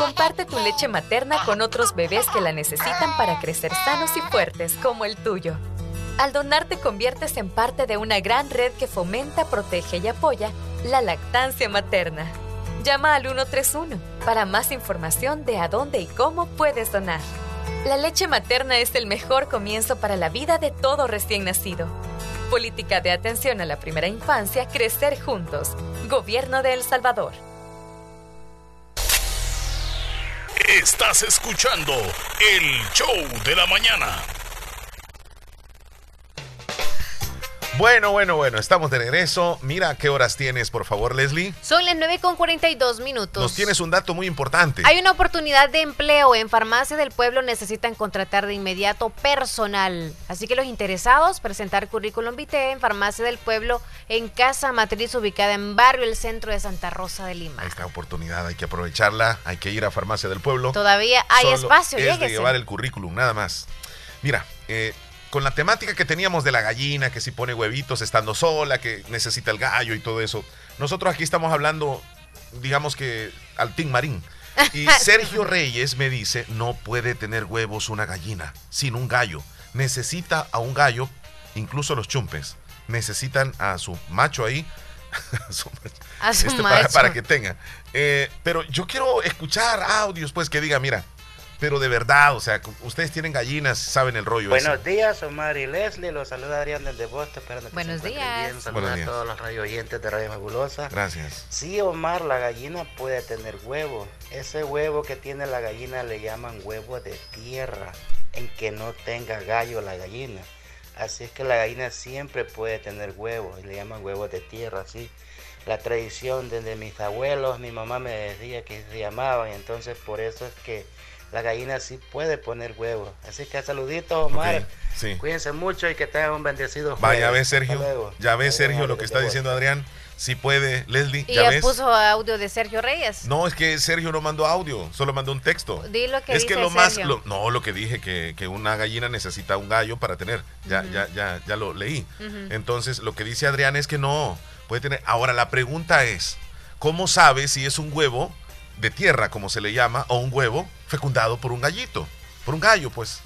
Comparte tu leche materna con otros bebés que la necesitan para crecer sanos y fuertes como el tuyo. Al donar te conviertes en parte de una gran red que fomenta, protege y apoya la lactancia materna. Llama al 131 para más información de a dónde y cómo puedes donar. La leche materna es el mejor comienzo para la vida de todo recién nacido. Política de atención a la primera infancia, crecer juntos. Gobierno de El Salvador. Estás escuchando el show de la mañana. Bueno, bueno, bueno, estamos de regreso. Mira qué horas tienes, por favor, Leslie. Son las 9 con 42 minutos. Nos tienes un dato muy importante. Hay una oportunidad de empleo. En Farmacia del Pueblo necesitan contratar de inmediato personal. Así que los interesados, presentar currículum vitae en Farmacia del Pueblo en Casa Matriz ubicada en Barrio El Centro de Santa Rosa de Lima. Esta oportunidad hay que aprovecharla. Hay que ir a Farmacia del Pueblo. Todavía hay Solo espacio, Es lléguese. de llevar el currículum, nada más. Mira, eh, con la temática que teníamos de la gallina, que si pone huevitos estando sola, que necesita el gallo y todo eso, nosotros aquí estamos hablando, digamos que al Tim Marín. Y Sergio Reyes me dice, no puede tener huevos una gallina sin un gallo. Necesita a un gallo, incluso los chumpes, necesitan a su macho ahí. a su macho, A su este, para, macho. para que tenga. Eh, pero yo quiero escuchar audios, pues, que diga, mira, pero de verdad, o sea, ustedes tienen gallinas, saben el rollo. ese. Buenos días, Omar y Leslie. Los saluda Adrián del Devoto. Esperando que Buenos se días. Bien. Saluda Buenos a días. todos los radio oyentes de Radio Fabulosa. Gracias. Sí, Omar, la gallina puede tener huevo. Ese huevo que tiene la gallina le llaman huevo de tierra, en que no tenga gallo la gallina. Así es que la gallina siempre puede tener huevo y le llaman huevo de tierra, así. La tradición desde mis abuelos, mi mamá me decía que se llamaban, y entonces por eso es que la gallina sí puede poner huevo. Así que saluditos, Omar. Sí. Cuídense mucho y que tengan un bendecido jueves. Vaya, ves, Hasta Sergio. Ya ves, Adrián Sergio, lo que está diciendo Adrián. Si puede, Leslie, Y ya ves. puso audio de Sergio Reyes. No, es que Sergio no mandó audio, solo mandó un texto. Di lo que es que lo más, lo- no, lo que dije que, que una gallina necesita un gallo para tener, ya, ya, ya, ya lo leí. Entonces, lo que dice Adrián es que no puede tener. Ahora la pregunta es, ¿cómo sabe si es un huevo de tierra, como se le llama, o un huevo fecundado por un gallito, por un gallo, pues?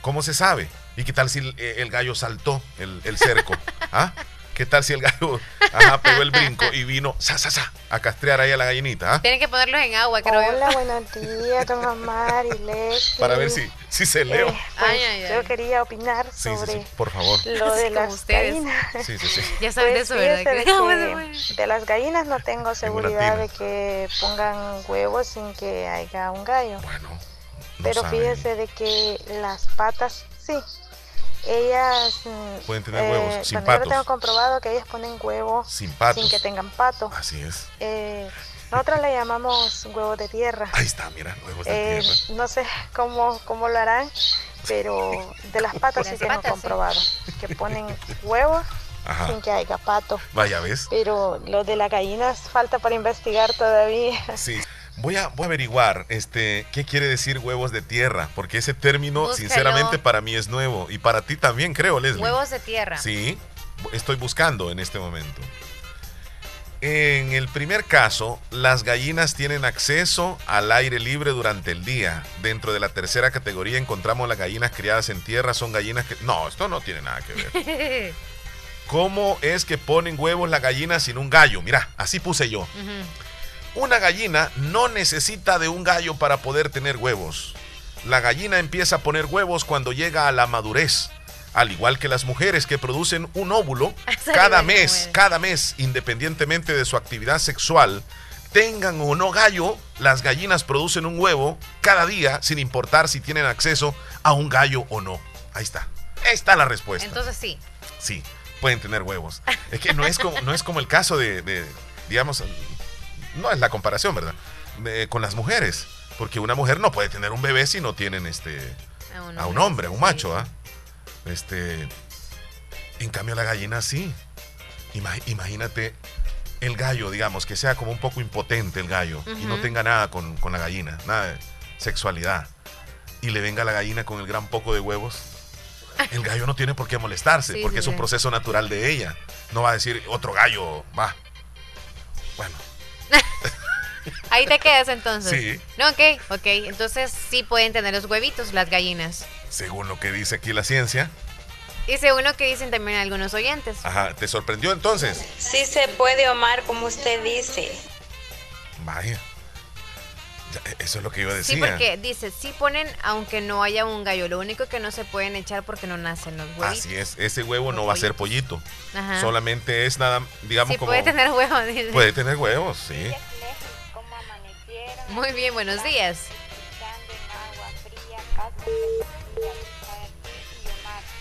¿Cómo se sabe? ¿Y qué tal si el, el gallo saltó el, el cerco? ¿Ah? ¿Qué tal si el gallo ajá, pegó el brinco y vino sa, sa, sa, a castrear ahí a la gallinita? ¿ah? Tienen que ponerlos en agua, creo yo. Hola, buenos días, don Omar y Leslie. Para ver si, si se leo. Eh, pues, Ay, ay, ay. Yo quería opinar Sí, sobre sí, por favor. lo de las ustedes. gallinas. Sí, sí, sí. Ya sabes de Pues eso, ¿verdad? fíjese de, Que- bueno, que bueno. de las gallinas no tengo seguridad de que pongan huevos sin que haya un gallo. Bueno, no Pero saben. fíjese de que las patas, sí. Ellas... mm, Pueden tener huevos sin bueno, yo patos. tengo comprobado que ellas ponen huevo Sin patos. sin que tengan pato. Así es. Eh, nosotros le llamamos huevos de tierra. Ahí está, mira, huevos de Eh, tierra. no sé cómo, cómo lo harán, pero de las patas sí Las tengo patas, sí. comprobado. Que ponen huevos Ajá. sin que haya pato. Vaya, ¿ves? Pero lo de las gallinas falta para investigar todavía. Sí. Voy a, voy a averiguar este, qué quiere decir huevos de tierra, porque ese término, Búscalo. sinceramente, para mí es nuevo. Y para ti también, creo, Leslie. Huevos de tierra. Sí, estoy buscando en este momento. En el primer caso, las gallinas tienen acceso al aire libre durante el día. Dentro de la tercera categoría encontramos las gallinas criadas en tierra. Son gallinas que... No, esto no tiene nada que ver. ¿Cómo es que ponen huevos las gallinas sin un gallo? Mira, así puse yo. Una gallina no necesita de un gallo para poder tener huevos. La gallina empieza a poner huevos cuando llega a la madurez. Al igual que las mujeres que producen un óvulo cada mes, cada mes, independientemente de su actividad sexual, tengan o no gallo, las gallinas producen un huevo cada día sin importar si tienen acceso a un gallo o no. Ahí está. Ahí está la respuesta. Entonces sí. Sí, pueden tener huevos. Es que no es como, no es como el caso de, de, digamos, no es la comparación, ¿verdad? De- con las mujeres. Porque una mujer no puede tener un bebé si no tienen este A un a un hombre, a un macho, ¿ah? Este, en cambio la gallina sí. Ima- imagínate el gallo, digamos, que sea como un poco impotente el gallo y no tenga nada con, con la gallina, nada de sexualidad. Y le venga la gallina con el gran poco de huevos. El gallo no tiene por qué molestarse, Sí, porque sí, es un proceso natural de ella. No va a decir otro gallo, va. Bueno, Ahí te quedas entonces. Sí. No, ok, ok. Entonces sí pueden tener los huevitos las gallinas. según lo que dice aquí la ciencia. Y según lo que dicen también algunos oyentes. Ajá, ¿te sorprendió entonces? Sí se puede, Omar, como usted dice. Vaya. Eso es lo que iba a decir. Sí, porque dice, sí ponen aunque no haya un gallo. Lo único que no se pueden echar porque no nacen los huevitos. Así es, ese huevo no va a ser pollito. Ajá. Solamente es nada, digamos Sí, como... puede tener huevos. dice. Puede tener huevos, sí. Muy bien, buenos días.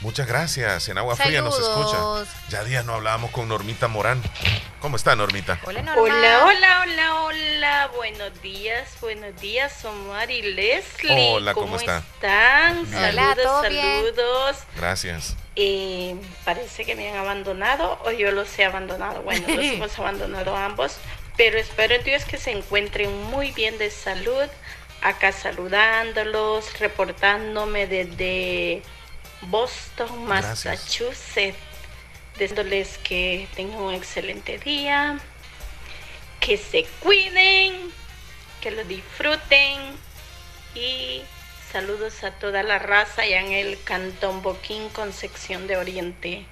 Muchas gracias. En Agua Fría nos escucha. Ya días no hablábamos con Normita Morán. ¿Cómo está Normita? Hola, Hola, hola, hola, hola. Buenos días, buenos días, Omar y Leslie. Hola, ¿cómo está? están? Bien. Hola, Saludos, ¿todo bien? saludos. Gracias. Eh, parece que me han abandonado o yo los he abandonado. Bueno, los hemos abandonado ambos. Pero espero en Dios que se encuentren muy bien de salud. Acá saludándolos, reportándome desde Boston. Massachusetts. Deseándoles que tengan un excelente día, que se cuiden, que lo disfruten y saludos a toda la raza allá en el Cantón Boquín, Concepción de Oriente.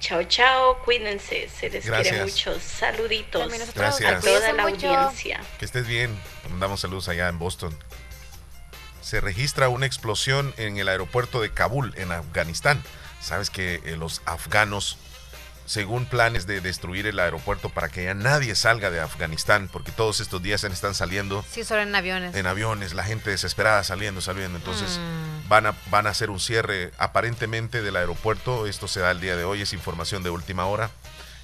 Chao, chao, cuídense, se les quiere Gracias. mucho. Saluditos Gracias. a toda la audiencia. Que estés bien. Mandamos saludos allá en Boston. Se registra una explosión en el aeropuerto de Kabul, en Afganistán. Sabes que eh, los afganos, según planes de destruir el aeropuerto para que ya nadie salga de Afganistán, porque todos estos días están saliendo Sí, solo en aviones. en aviones, la gente desesperada saliendo, saliendo. Entonces Mm. van, a, van a hacer un cierre aparentemente del aeropuerto. Esto se da el día de hoy, es información de última hora.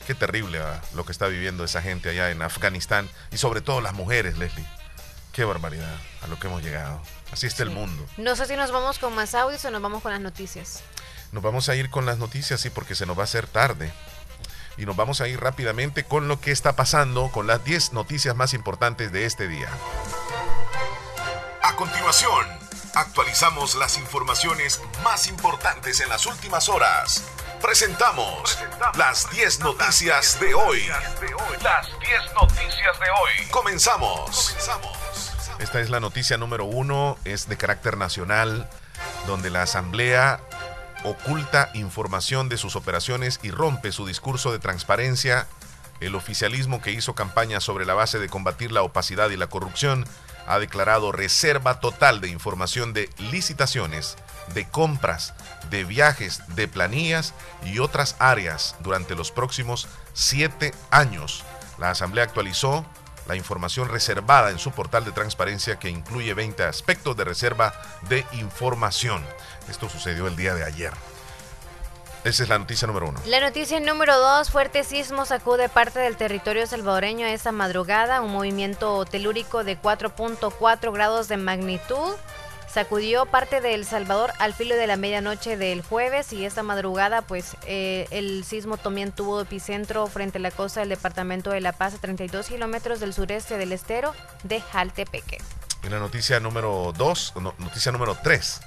Qué terrible ah, lo que está viviendo esa gente allá en Afganistán y sobre todo las mujeres, Leslie. Qué barbaridad a lo que hemos llegado. Así está el mundo. No sé si nos vamos con más audios o nos vamos con las noticias. Nos vamos a ir con las noticias, sí, porque se nos va a hacer tarde. Y nos vamos a ir rápidamente con lo que está pasando, con las 10 noticias más importantes de este día. A continuación, actualizamos las informaciones más importantes en las últimas horas. Presentamos las 10 noticias de hoy. Las 10 noticias de hoy. Comenzamos. Esta es la noticia número uno, es de carácter nacional, donde la Asamblea oculta información de sus operaciones y rompe su discurso de transparencia. El oficialismo que hizo campaña sobre la base de combatir la opacidad y la corrupción ha declarado reserva total de información de licitaciones, de compras, de viajes, de planillas y otras áreas durante los próximos siete años. La Asamblea actualizó la información reservada en su portal de transparencia que incluye 20 aspectos de reserva de información. Esto sucedió el día de ayer. Esa es la noticia número uno. La noticia número dos, fuerte sismo sacude parte del territorio salvadoreño esta madrugada. Un movimiento telúrico de 4.4 grados de magnitud sacudió parte de El Salvador al filo de la medianoche del jueves y esta madrugada pues eh, el sismo también tuvo epicentro frente a la costa del departamento de La Paz a 32 kilómetros del sureste del estero de Jaltepeque. Y la noticia número 2, noticia número 3.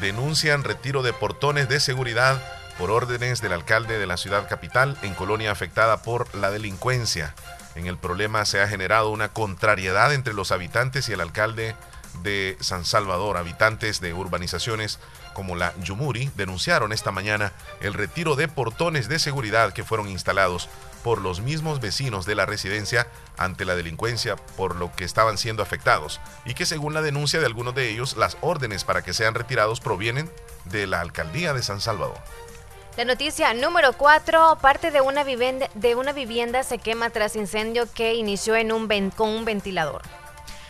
Denuncian retiro de portones de seguridad por órdenes del alcalde de la ciudad capital en colonia afectada por la delincuencia. En el problema se ha generado una contrariedad entre los habitantes y el alcalde de San Salvador. Habitantes de urbanizaciones como la Yumuri denunciaron esta mañana el retiro de portones de seguridad que fueron instalados por los mismos vecinos de la residencia ante la delincuencia por lo que estaban siendo afectados y que según la denuncia de algunos de ellos las órdenes para que sean retirados provienen de la alcaldía de San Salvador. La noticia número 4, parte de una, vivienda, de una vivienda se quema tras incendio que inició en un con un ventilador.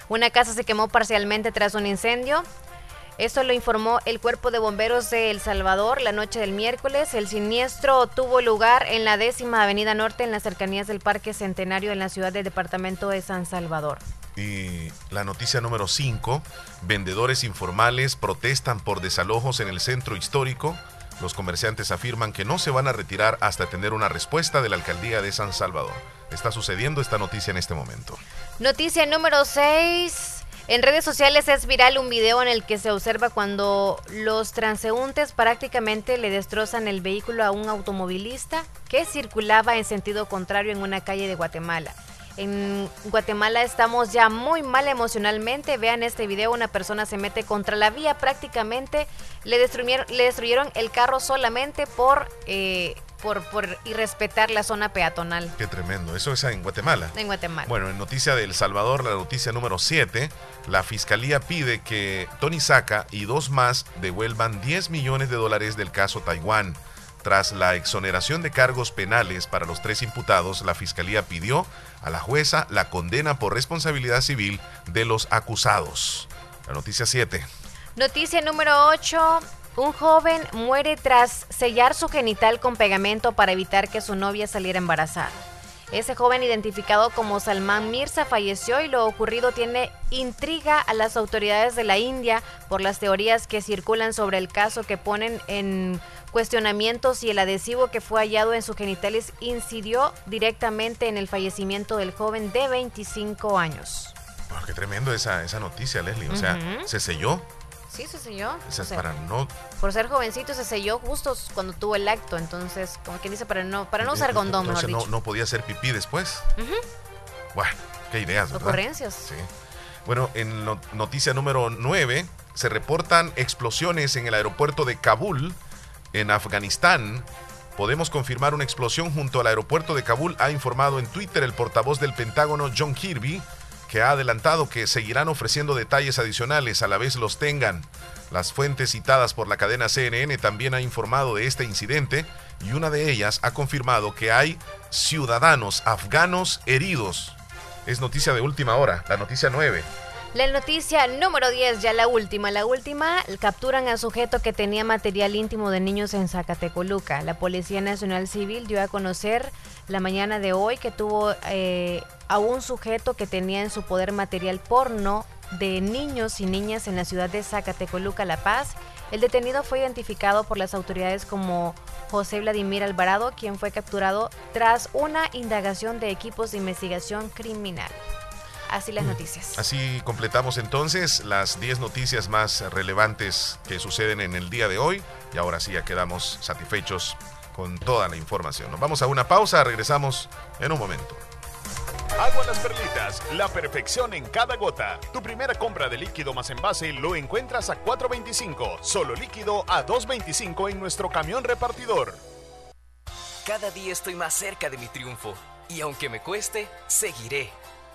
Una casa se quemó parcialmente tras un incendio. Esto lo informó el Cuerpo de Bomberos de El Salvador la noche del miércoles. El siniestro tuvo lugar en la décima Avenida Norte, en las cercanías del Parque Centenario, en la ciudad del departamento de San Salvador. Y la noticia número 5, vendedores informales protestan por desalojos en el centro histórico. Los comerciantes afirman que no se van a retirar hasta tener una respuesta de la alcaldía de San Salvador. Está sucediendo esta noticia en este momento. Noticia número 6. En redes sociales es viral un video en el que se observa cuando los transeúntes prácticamente le destrozan el vehículo a un automovilista que circulaba en sentido contrario en una calle de Guatemala. En Guatemala estamos ya muy mal emocionalmente. Vean este video, una persona se mete contra la vía, prácticamente le destruyeron, le destruyeron el carro solamente por eh, por, por irrespetar la zona peatonal. Qué tremendo. Eso es en Guatemala. En Guatemala. Bueno, en noticia de El Salvador, la noticia número 7, la fiscalía pide que Tony Saca y dos más devuelvan 10 millones de dólares del caso Taiwán. Tras la exoneración de cargos penales para los tres imputados, la fiscalía pidió a la jueza la condena por responsabilidad civil de los acusados. La noticia 7. Noticia número 8. Un joven muere tras sellar su genital con pegamento para evitar que su novia saliera embarazada. Ese joven identificado como Salman Mirza falleció y lo ocurrido tiene intriga a las autoridades de la India por las teorías que circulan sobre el caso que ponen en cuestionamiento si el adhesivo que fue hallado en sus genitales incidió directamente en el fallecimiento del joven de 25 años. qué tremendo esa, esa noticia, Leslie. O sea, se selló Sí, se selló. para no... Por ser jovencito se selló justo cuando tuvo el acto, entonces, como quien dice, para no, para no usar condón, mejor dicho. No, no podía hacer pipí después. Bueno, qué ideas, ¿verdad? Ocurrencias. Sí. Bueno, en noticia número 9, se reportan explosiones en el aeropuerto de Kabul, en Afganistán. Podemos confirmar una explosión junto al aeropuerto de Kabul, ha informado en Twitter el portavoz del Pentágono, John Kirby que ha adelantado que seguirán ofreciendo detalles adicionales a la vez los tengan. Las fuentes citadas por la cadena CNN también han informado de este incidente y una de ellas ha confirmado que hay ciudadanos afganos heridos. Es noticia de última hora, la noticia 9. La noticia número 10, ya la última. La última, capturan a sujeto que tenía material íntimo de niños en Zacatecoluca. La Policía Nacional Civil dio a conocer la mañana de hoy que tuvo eh, a un sujeto que tenía en su poder material porno de niños y niñas en la ciudad de Zacatecoluca, La Paz. El detenido fue identificado por las autoridades como José Vladimir Alvarado, quien fue capturado tras una indagación de equipos de investigación criminal. Así las noticias. Así completamos entonces las 10 noticias más relevantes que suceden en el día de hoy y ahora sí ya quedamos satisfechos con toda la información. Nos vamos a una pausa, regresamos en un momento. Agua Las Perlitas, la perfección en cada gota. Tu primera compra de líquido más envase lo encuentras a 4.25, solo líquido a 2.25 en nuestro camión repartidor. Cada día estoy más cerca de mi triunfo y aunque me cueste, seguiré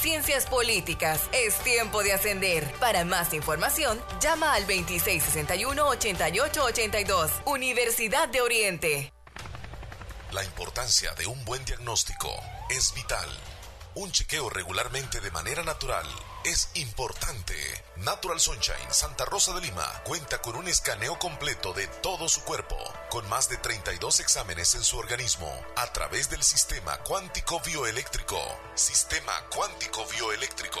Ciencias Políticas. Es tiempo de ascender. Para más información, llama al 2661-8882. Universidad de Oriente. La importancia de un buen diagnóstico es vital. Un chequeo regularmente de manera natural es importante. Natural Sunshine Santa Rosa de Lima cuenta con un escaneo completo de todo su cuerpo, con más de 32 exámenes en su organismo, a través del sistema cuántico bioeléctrico. Sistema cuántico bioeléctrico.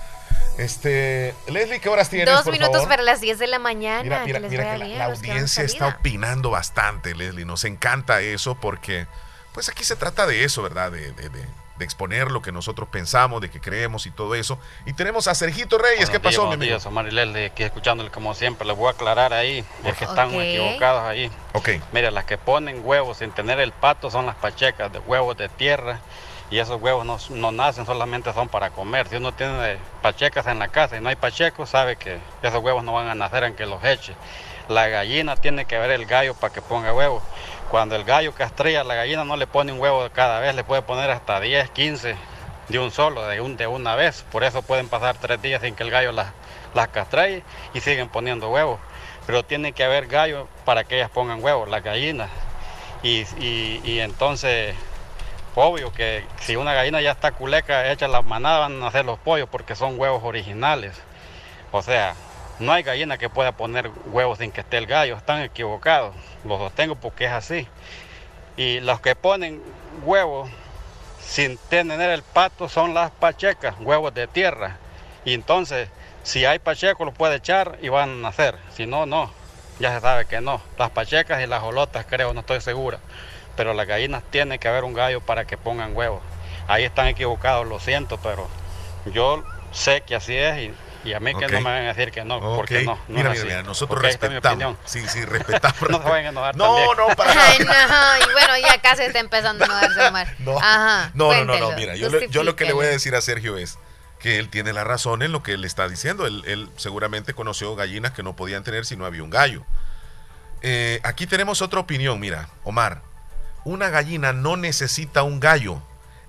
Este, Leslie, ¿qué horas tienes? Dos minutos para las 10 de la mañana. Mira, mira, mira que la, audiencia está opinando bastante, Leslie. Nos encanta eso porque, pues aquí se trata de eso, ¿verdad? De, de, de, exponer lo que nosotros pensamos, de que creemos y todo eso. Y tenemos a Sergito Reyes. ¿Qué pasó, mi amigo? Días, Omar y Leslie, aquí escuchándole como siempre. Les voy a aclarar ahí, es que están equivocados ahí. Ok. Mira, las que ponen huevos sin tener el pato son las pachecas de huevos de tierra y esos huevos no, no, nacen, solamente son para comer. Si uno tiene pachecas en la casa y no hay pachecos, sabe que esos huevos no van a nacer aunque los eche. La gallina tiene que ver el gallo para que ponga huevos. Cuando el gallo castría, la gallina no le pone un huevo cada vez, le puede poner hasta 10, 15 de un solo, de, un, de una vez. Por eso pueden pasar tres días sin que el gallo las, las y siguen poniendo huevos. Pero tiene que haber gallo para que ellas pongan huevos, las gallinas. Y, y entonces obvio que si una gallina ya está culeca, hecha la manada, van a nacer los pollos porque son huevos originales. O sea, no hay gallina que pueda poner huevos sin que esté el gallo, están equivocados. Los sostengo porque es así. Y los que ponen huevos sin tener el pato son las pachecas, huevos de tierra. Y entonces, si hay pacheco, lo puede echar y van a nacer. Si no, no. Ya se sabe que no. Las pachecas y las jolotas, creo, no estoy segura pero las gallinas tiene que haber un gallo para que pongan huevos. Ahí están equivocados, lo siento, pero yo sé que así es y, a mí que no me van a decir que no, porque no. no mira, mira, nosotros respetamos. Sí, sí, respetamos. no se vayan a enojar No, también. no, para Ay, no, y bueno, ya casi está empezando a enojarse Omar. No, Ajá, no, no, no, no, mira, yo, yo lo que le voy a decir a Sergio es que él tiene la razón en lo que él está diciendo. Él, seguramente conoció gallinas que no podían tener si no había un gallo. Eh, aquí tenemos otra opinión, mira, Omar. Una gallina no necesita un gallo.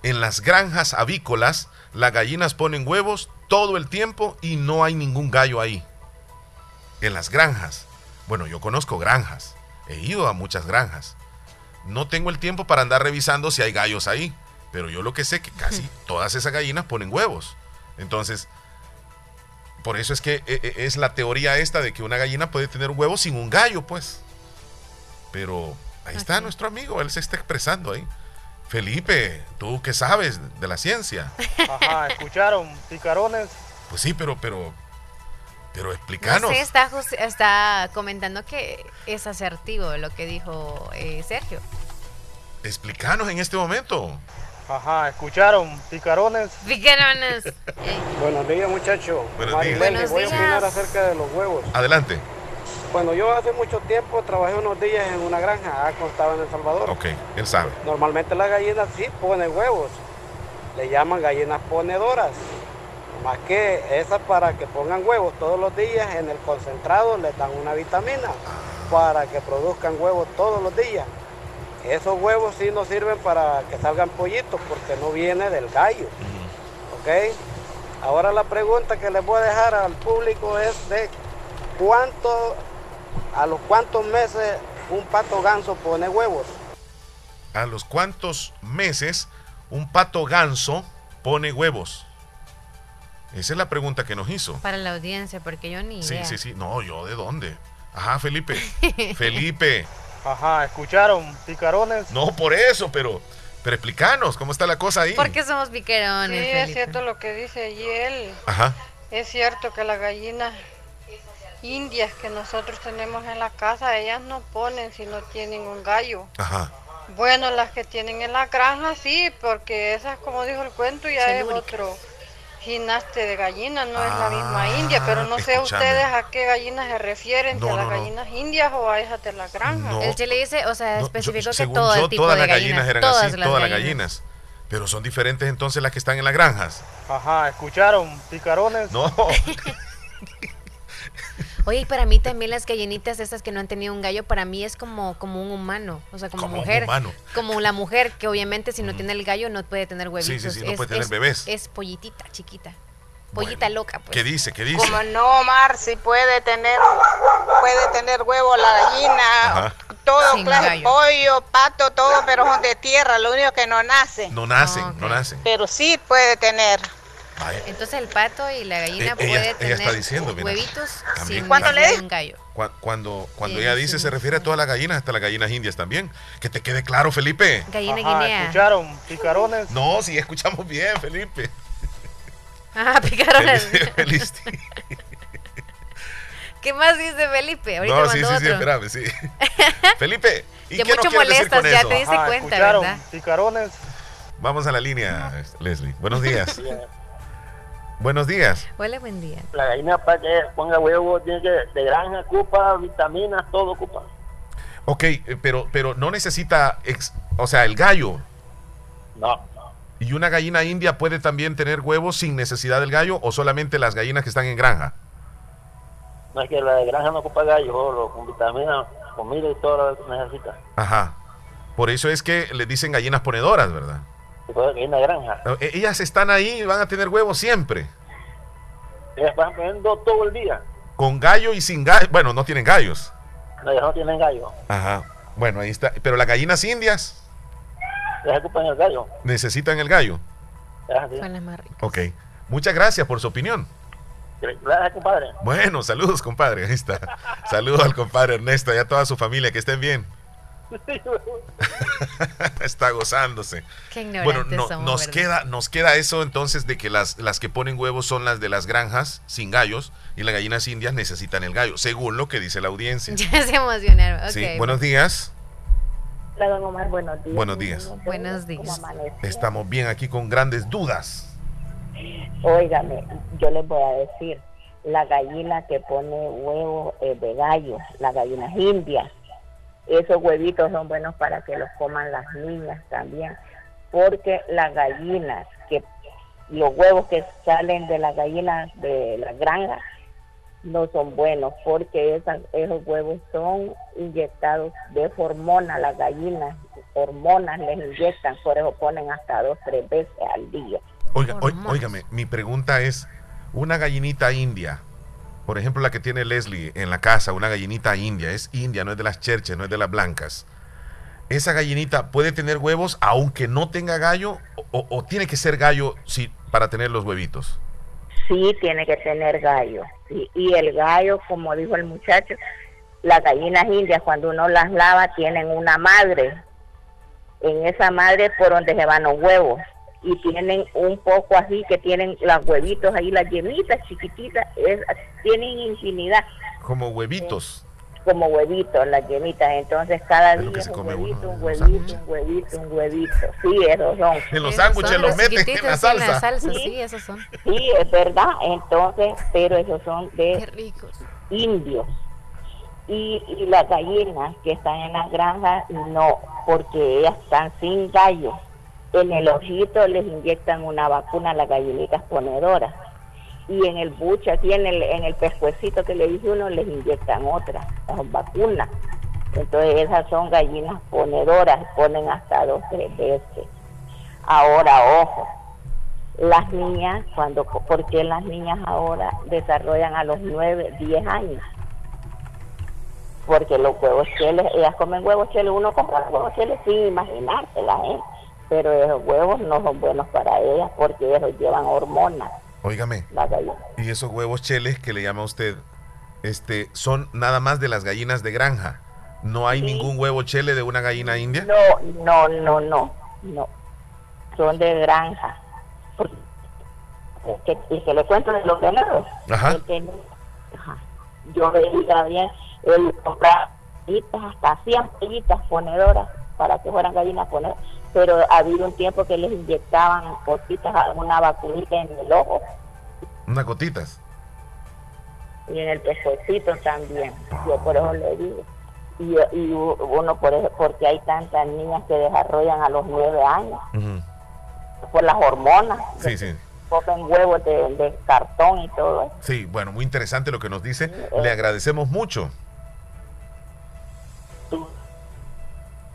En las granjas avícolas, las gallinas ponen huevos todo el tiempo y no hay ningún gallo ahí. En las granjas. Bueno, yo conozco granjas. He ido a muchas granjas. No tengo el tiempo para andar revisando si hay gallos ahí. Pero yo lo que sé que casi todas esas gallinas ponen huevos. Entonces, por eso es que eh, eh, es la teoría esta de que una gallina puede tener huevos sin un gallo, pues. Pero ahí está nuestro amigo, él se está expresando ahí. Felipe, tú qué sabes de la ciencia. Ajá, escucharon, picarones. Pues sí, pero, pero, pero explícanos. Sí, está, está comentando que es asertivo lo que dijo eh, Sergio. Explícanos en este momento. Ajá, escucharon, picarones. Picarones. Buenos días, muchachos. Buenos días. voy a opinar acerca de los huevos. Adelante. Bueno, yo hace mucho tiempo trabajé unos días en una granja, acá estaba en El Salvador. Ok, él sabe. Normalmente las gallinas sí ponen huevos. Le llaman gallinas ponedoras. Más que esas para que pongan huevos todos los días en el concentrado les dan una vitamina para que produzcan huevos todos los días. Esos huevos sí nos sirven para que salgan pollitos porque no viene del gallo. ¿Ok? Ahora la pregunta que les voy a dejar al público es de cuánto, a los cuántos meses un pato ganso pone huevos. A los cuántos meses un pato ganso pone huevos. Esa es la pregunta que nos hizo. Para la audiencia, porque yo ni Sí, sí, sí. No, yo de dónde. Ajá, Felipe. Felipe. Ajá, ¿escucharon? ¿Picarones? No, por eso, pero, pero explícanos, ¿cómo está la cosa ahí? ¿Por qué somos picarones? Sí, es cierto lo que dice allí él. Ajá. Es cierto que las gallinas indias que nosotros tenemos en la casa, ellas no ponen si no tienen un gallo. Ajá. Bueno, las que tienen en la granja sí, porque esas, como dijo el cuento, ya es otro ginaste de gallina, no es la misma ah, india, pero no sé ustedes a qué gallinas se refieren, a las gallinas indias o a esas de la granja. El Él le dice, o sea, especificó que todo el tipo todas de las gallinas, eran todas así, las todas las gallinas. Pero son diferentes entonces las que están en las granjas. Ajá, ¿escucharon? ¿Picarones? No. Oye, y para mí también las gallinitas esas que no han tenido un gallo, para mí es como, como un humano, o sea, como, mujer. Como la mujer, que obviamente si no tiene el gallo no puede tener huevitos. Sí, sí, sí, no puede tener bebés. Es pollitita, chiquita. Pollita loca, pues. ¿Qué dice? ¿Qué dice? Como no, Mar, si puede tener, puede tener huevo la gallina, todo, clase, pollo, pato, todo, pero son de tierra, lo único que no nace. No nacen, no nacen. Pero sí puede tener. Entonces el pato y la gallina eh, puede tener está diciendo, huevitos sin ¿Cuánto le un gallo. Cuando, cuando ella dice se refiere a todas las gallinas, hasta las gallinas indias también. Que te quede claro, Felipe. Gallina guinea. ¿Escucharon? ¿Picarones? No, sí, escuchamos bien, Felipe. Ah, picarones. ¿Qué más dice Felipe? Ahorita no, sí, sí, sí, espérame, sí. Felipe, ¿y que qué mucho molestas, ya te diste cuenta, ¿verdad? Picarones. Vamos a la línea, Leslie. Buenos días. Buenos días. Hola, buen día. La gallina para que ponga huevos tiene que de granja ocupa vitaminas, todo ocupa. Ok, eh, pero pero no necesita, o sea, el gallo. No. ¿Y una gallina india puede también tener huevos sin necesidad del gallo o solamente las gallinas que están en granja? No es que la de granja no ocupa gallo, con vitaminas, comida y todo lo que necesita. Ajá. Por eso es que le dicen gallinas ponedoras, ¿verdad? Granja. E, ellas están ahí y van a tener huevos siempre. Ellas van poniendo todo el día. Con gallo y sin gallo. Bueno, no tienen gallos. No, ellas no tienen gallo. Ajá. Bueno, ahí está. Pero las gallinas indias. Ellas ocupan el gallo. Necesitan el gallo. Son las más Ok. Muchas gracias por su opinión. Gracias, compadre. Bueno, saludos, compadre. Ahí está. saludos al compadre Ernesto y a toda su familia. Que estén bien. Está gozándose. bueno, nos, queda, nos queda eso entonces de que las, las que ponen huevos son las de las granjas sin gallos y las gallinas indias necesitan el gallo, según lo que dice la audiencia. Ya se emocionaron. buenos días. Hola, Omar, buenos días. Buenos días. Buenos días. Estamos bien aquí con grandes dudas. Óigame, yo les voy a decir, la gallina que pone huevo de gallo, las gallinas indias, esos huevitos son buenos para que los coman las niñas también, porque las gallinas que los huevos que salen de las gallinas de la granja no son buenos porque esos huevos son inyectados de hormonas, las gallinas, hormonas les inyectan, por eso ponen hasta dos, tres veces al día. Oiga, oígame, mi pregunta es, una gallinita india, por ejemplo la que tiene Leslie en la casa, una gallinita india, es india, no es de las cherches, no es de las blancas. ¿Esa gallinita puede tener huevos aunque no tenga gallo o, tiene que ser gallo si, para tener los huevitos? Sí, tiene que tener gallo. Y el gallo, como dijo el muchacho, las gallinas indias cuando uno las lava tienen una madre. En esa madre por donde se van los huevos y tienen un poco así que tienen los huevitos ahí, las yemitas chiquititas, tienen infinidad. Como huevitos. como huevitos, las yemitas. Entonces cada día un huevito, un huevito, un huevito, un huevito. Sí, esos son. En los sándwiches los meten en la salsa. Sí, esos son. Sí, es verdad. Entonces, pero esos son de indios. Y, y las gallinas que están en las granjas, no, porque ellas están sin gallos en el ojito les inyectan una vacuna a las gallinitas ponedoras. Y en el buche, aquí en el, en el pescuecito que le dice uno, les inyectan otra, vacunas. Entonces esas son gallinas ponedoras, ponen hasta dos, tres veces. Ahora, ojo, las niñas, cuando, porque las niñas ahora desarrollan a los nueve, diez años? Porque los huevos cheles, ellas comen huevos cheles, uno compra huevos cheles sin imaginársela, ¿eh? Pero esos huevos no son buenos para ellas porque ellos llevan hormonas. Óigame. Y esos huevos cheles que le llama usted, este, son nada más de las gallinas de granja. No hay ningún huevo chele de una gallina india. No, no, no, no, no. Son de granja. y que le cuento de los venados. Ajá. Yo veía bien, él compraba hasta 100 pellitas ponedoras para que fueran gallinas ponedoras pero ha habido un tiempo que les inyectaban gotitas, una vacunita en el ojo. ¿Unas gotitas? Y en el pescuecito también. Yo por eso le digo. Y, y uno por eso, porque hay tantas niñas que desarrollan a los nueve años. Por las hormonas. Sí, sí comen huevos de, cartón y todo Sí, bueno, muy interesante lo que nos dice. Le agradecemos mucho.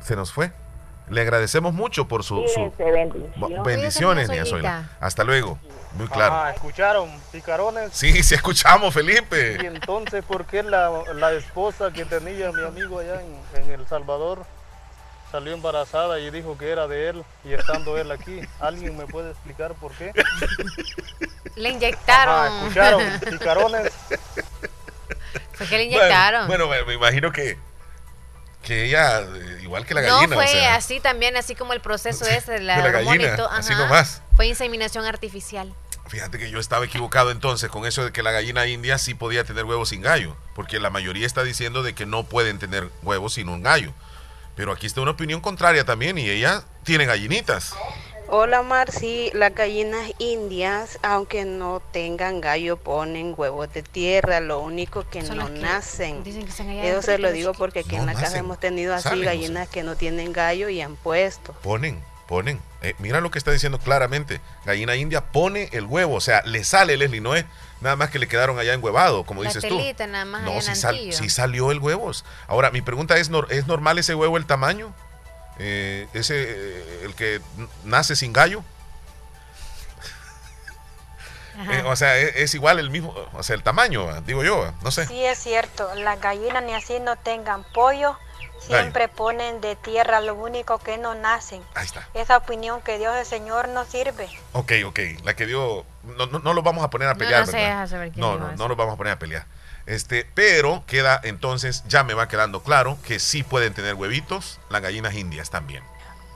Se nos fue. Le agradecemos mucho por su, bendiciones, Niña Hasta luego. Muy claro. Ah, ¿Escucharon, picarones? Sí, sí escuchamos, Felipe. Y entonces, ¿por qué la, la esposa que tenía mi amigo allá en, El Salvador salió embarazada y dijo que era de él y estando él aquí? ¿Alguien me puede explicar por qué? Le inyectaron. ¿Escucharon, picarones? ¿Por qué le inyectaron? bueno, me imagino que que ella, eh, igual que la gallina. No, fue así también, así como el proceso ese de la, gallina, así nomás. Fue inseminación artificial. Fíjate que yo estaba equivocado entonces con eso de que la gallina india sí podía tener huevos sin gallo, porque la mayoría está diciendo de que no pueden tener huevos sin un gallo. Pero aquí está una opinión contraria también y ella tiene gallinitas. Hola Mar, sí, las gallinas indias, aunque no tengan gallo, ponen huevos de tierra, lo único que no nacen. Eso se lo digo porque aquí en la casa hemos tenido así gallinas que no tienen gallo y han puesto. Ponen, ponen. Eh, mira lo que está diciendo claramente. Gallina india pone el huevo, o sea, le sale, Leslie, no es nada más que le quedaron allá en huevado, como dices tú. Nada más no, si, salió el huevo. Ahora, mi pregunta es, ¿es normal ese huevo el tamaño? Eh, ese, eh, el que nace sin gallo. Eh, o sea, es, igual el mismo, o sea, el tamaño, digo yo, no sé. Sí, es cierto. Las gallinas ni así no tengan pollo, siempre ponen de tierra lo único que no nacen. Ahí está. Esa opinión que dio el Señor no sirve. Ok, ok. La que dio, no, no, lo vamos a poner a pelear. No, no, no, no, lo vamos a poner a pelear. Este, pero queda entonces, ya me va quedando claro que sí pueden tener huevitos las gallinas indias también.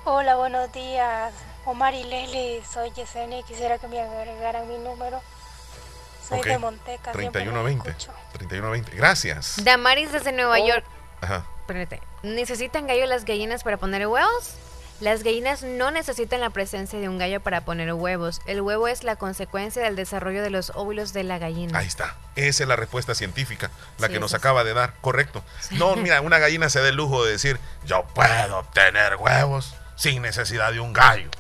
Hola, buenos días. Omar y Leslie, soy Yesenia y quisiera que me agregaran mi número. Soy de Monteca. 3120. 3120. Gracias. Damaris desde Nueva oh. York. Ajá. Espérate. ¿Necesitan gallo las gallinas para poner huevos? Las gallinas no necesitan la presencia de un gallo para poner huevos. El huevo es la consecuencia del desarrollo de los óvulos de la gallina. Ahí está. Esa es la respuesta científica, la que nos acaba de dar. Correcto. No, mira, una gallina se da el lujo de decir, yo puedo obtener huevos sin necesidad de un gallo.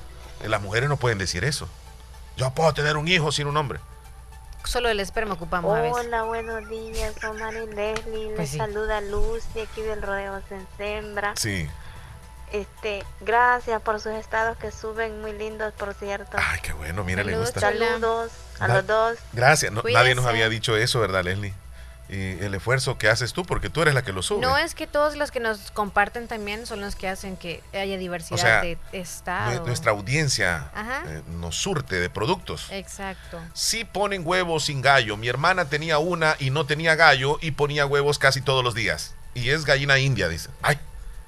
Las mujeres no pueden decir eso. Yo puedo tener un hijo sin un hombre. Solo el esperma ocupamos Hola, a veces. buenos días, Omar y Leslie. Pues Les sí. saluda Luz de aquí del Rodeo Sembra. Sí. Este, gracias por sus estados que suben muy lindos, por cierto. Ay, qué bueno, mira, le gusta. Saludos a Na- los dos. Gracias. No- nadie nos había dicho eso, ¿verdad, Leslie? Y el esfuerzo que haces tú, porque tú eres la que lo sube. No es que todos los que nos comparten también son los que hacen que haya diversidad O sea, de estado. Nuestra audiencia eh, nos surte de productos. Exacto. Sí ponen huevos sin gallo. Mi hermana tenía una y no tenía gallo y ponía huevos casi todos los días. Y es gallina india, dice. Ay,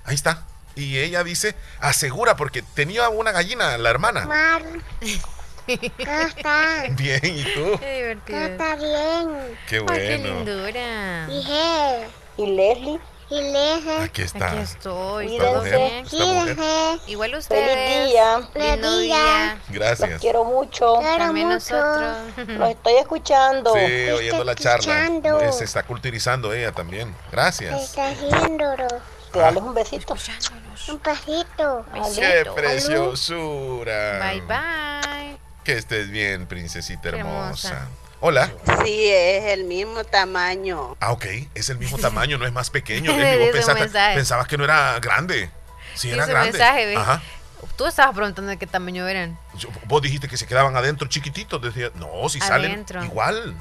ahí está. Y ella dice, asegura, porque tenía una gallina, la hermana. Mar, ¿cómo estás? Bien, ¿y tú? Qué divertido. está bien? Qué Ay, qué bueno. lindura. Dije. ¿Y Leslie? ¿Y Leslie? Aquí está. Aquí estoy. Esta ¿Todo mujer, esta mujer. Igual ustedes. Feliz día. Feliz día. día. Gracias. Los quiero mucho. También nosotros. Los estoy escuchando. Sí, oyendo la charla. escuchando. Se está culturizando ella también. Gracias. Está haciendo. Te dale un besito. Un besito. Qué preciosura. Bye bye. Que estés bien, princesita hermosa. hermosa. Hola. Sí, es el mismo tamaño. Ah, ok. Es el mismo tamaño, no es más pequeño. Mensaje. pensabas que no era grande. Sí, era grande. mensaje, ¿ves? Ajá. Tú estabas preguntando de qué tamaño eran. Yo- Vos dijiste que se quedaban adentro chiquititos. Decía, no, si salen igual.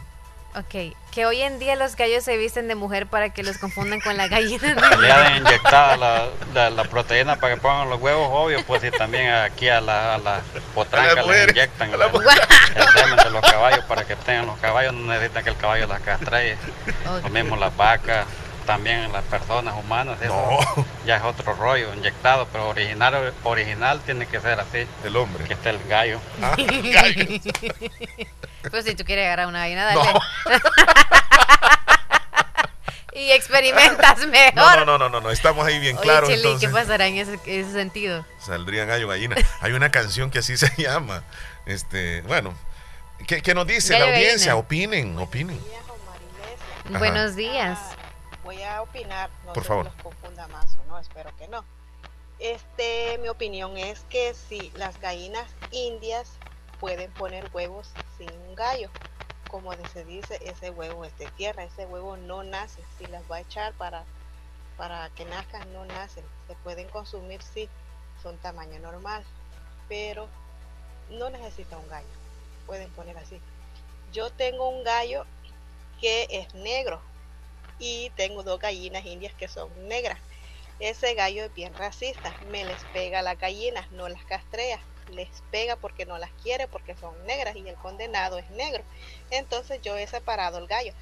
Ok. Que hoy en día los gallos se visten de mujer para que los confundan con la gallina. Le han inyectado la, la, la proteína para que pongan los huevos, obvio, pues y también aquí a la, a la potranca les inyectan la- el semen de los caballos para que tengan los caballos, no necesitan que el caballo las castre. Lo mismo las vacas, también las personas humanas, eso ya es otro rollo, inyectado, pero original, original tiene que ser así. El hombre. Que esté el gallo. Ah, Pues si tú quieres agarrar una gallina, dale. y experimentas mejor. No, no, no, no, no, no, estamos ahí bien Oye, claros. Cheli, entonces. ¿qué pasará en ese, ese sentido? Saldría gallo gallina. Hay una canción que así se llama. Este, bueno, ¿qué, qué nos dice Gallo la audiencia? gallina. Opinen, opinen. Ajá. Buenos días. Voy a opinar, no Por favor. confunda más o no, espero que no. Este, mi opinión es que si las gallinas indias pueden poner huevos sin un gallo, como se dice, ese huevo es de tierra, ese huevo no nace, si las va a echar para, para que nazcan, no nacen, se pueden consumir, sí, son tamaño normal, pero no necesita un gallo, pueden poner así. Yo tengo un gallo que es negro y tengo dos gallinas indias que son negras. Ese gallo es bien racista, me les pega las gallinas, no las castrea, les pega porque no las quiere porque son negras y el condenado es negro. Entonces yo he separado el gallo,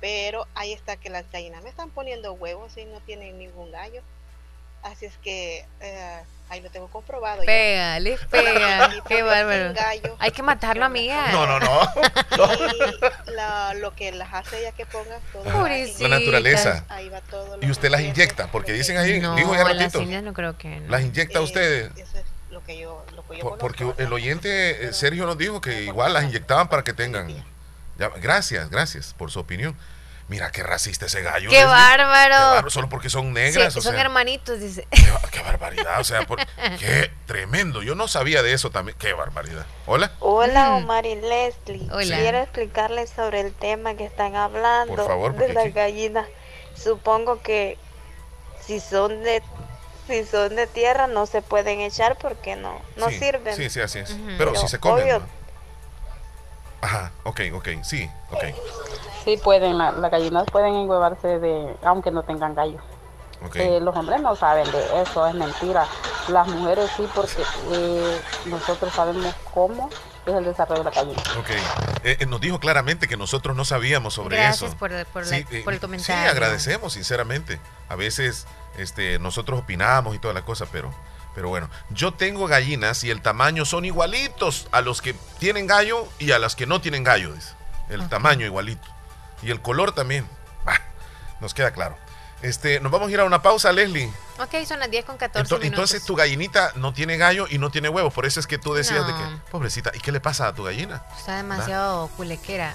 pero ahí está que las gallinas me están poniendo huevos y no tienen ningún gallo. Así es que eh, ahí lo tengo comprobado. ya. Pega, les pega. Y Qué bárbaro. gallo. Hay que matarlo, amiga. No, no, no. Y la- lo que las hace ella que ponga todo. La naturaleza. Ahí va todo lo Y usted las inyecta, porque dicen ahí, No, dijo ya las ratito. indias no creo que. no. Las inyecta usted. lo que yo, lo que yo Por- conozco. porque el oyente Sergio nos dijo que igual las inyectaban para que tengan. Ya, gracias, gracias por su opinión. Mira qué racista ese gallo. ¡Qué Leslie. bárbaro! Qué bárbaro, Solo porque son negras. Sí, o son sea, hermanitos, dice. qué barbaridad. O sea, por- qué tremendo. Yo no sabía de eso también. Qué barbaridad. Hola. Hola, Omar y Leslie. Hola. Quiero explicarles sobre el tema que están hablando Por favor, de las aquí- gallinas. Supongo que si son de si son de tierra no se pueden echar porque no no Sí, sirven. Sí, sí, así es. Pero si se comen. obvio, ¿no? Ajá, ok, ok, sí, ok. Sí, pueden, la- las gallinas pueden engüevarse de, aunque no tengan gallo. Ok. Eh, los hombres no saben de eso, es mentira. Las mujeres sí, porque eh, nosotros sabemos cómo es el desarrollo de la gallina. Ok. Eh, eh, nos dijo claramente que nosotros no sabíamos sobre Gracias eso. por, por, Sí, eh, por el Sí, comentario. agradecemos, sinceramente. A veces este, nosotros opinamos y toda la cosa, pero, pero bueno. Yo tengo gallinas y el tamaño son igualitos a los que tienen gallo y a las que no tienen gallo. dice. El tamaño igualito. Y el color también. Bah, nos queda claro. Este, nos vamos a ir a una pausa, Leslie. Ok, son las 10 con 14 Ento- minutos. entonces tu gallinita no tiene gallo y no tiene huevos. Por eso es que tú decías de que, pobrecita, ¿y qué le pasa a tu gallina? Está demasiado culequera.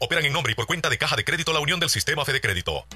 operan en nombre y por cuenta de Caja de Crédito La Unión del Sistema Fede Crédito.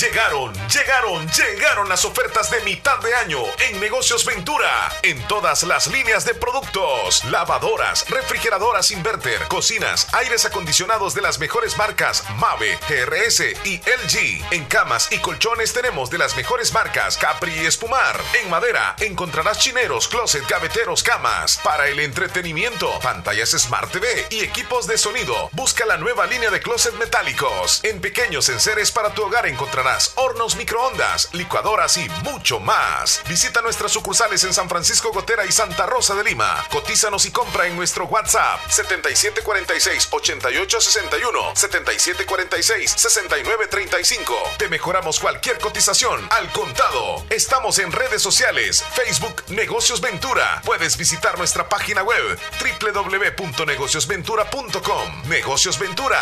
Llegaron, llegaron, llegaron las ofertas de mitad de año en Negocios Ventura. En todas las líneas de productos, lavadoras, refrigeradoras inverter, cocinas, aires acondicionados de las mejores marcas Mave, GRS y LG. En camas y colchones tenemos de las mejores marcas Capri y Espumar. En madera encontrarás chineros, closet, gaveteros, camas. Para el entretenimiento, pantallas Smart TV y equipos de sonido. Busca la nueva línea de closet metálicos. En pequeños enseres para tu hogar encontrarás hornos microondas, licuadoras y mucho más. Visita nuestras sucursales en San Francisco Gotera y Santa Rosa de Lima. Cotízanos y compra en nuestro WhatsApp 7746-8861, 7746-6935. Te mejoramos cualquier cotización al contado. Estamos en redes sociales, Facebook Negocios Ventura. Puedes visitar nuestra página web www.negociosventura.com. Negocios Ventura,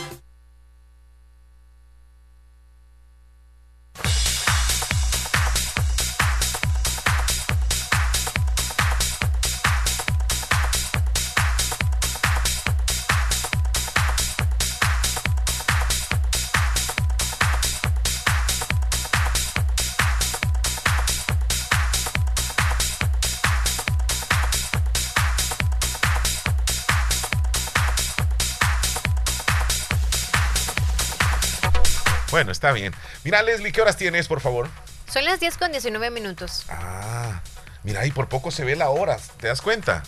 Está bien. Mira, Leslie, ¿qué horas tienes, por favor? Son las 10 con 19 minutos. Ah, mira, ahí por poco se ve la hora. ¿Te das cuenta?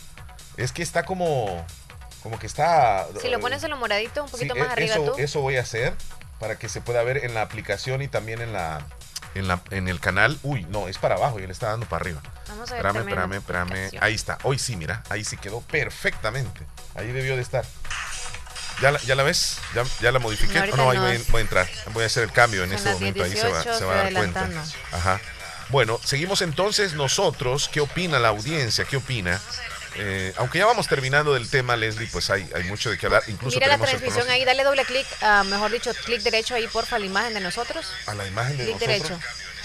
Es que está como. Como que está. Si lo pones en lo moradito, un poquito más arriba eso, tú. Eso voy a hacer para que se pueda ver en la aplicación y también en la. En, la, en el canal, uy, no, es para abajo y le está dando para arriba. Vamos a ver espérame, espérame, espérame. Ahí está. Hoy sí, mira, ahí sí quedó perfectamente. Ahí debió de estar. ¿Ya la, ya la ves? ¿Ya, ya la modifiqué? No, ¿O no, ahí no. voy, voy, a entrar. Voy a hacer el cambio en Son este momento. Ahí se va, 10:18, se va a dar cuenta. Ajá. Bueno, seguimos entonces nosotros. ¿Qué opina la audiencia? ¿Qué opina? Eh, aunque ya vamos terminando del tema, Leslie, pues hay, hay mucho de qué hablar. Incluso Mira la transmisión ahí, dale doble clic, uh, mejor dicho, clic derecho ahí, porfa, a la imagen de nosotros. A la imagen de clic nosotros. derecho.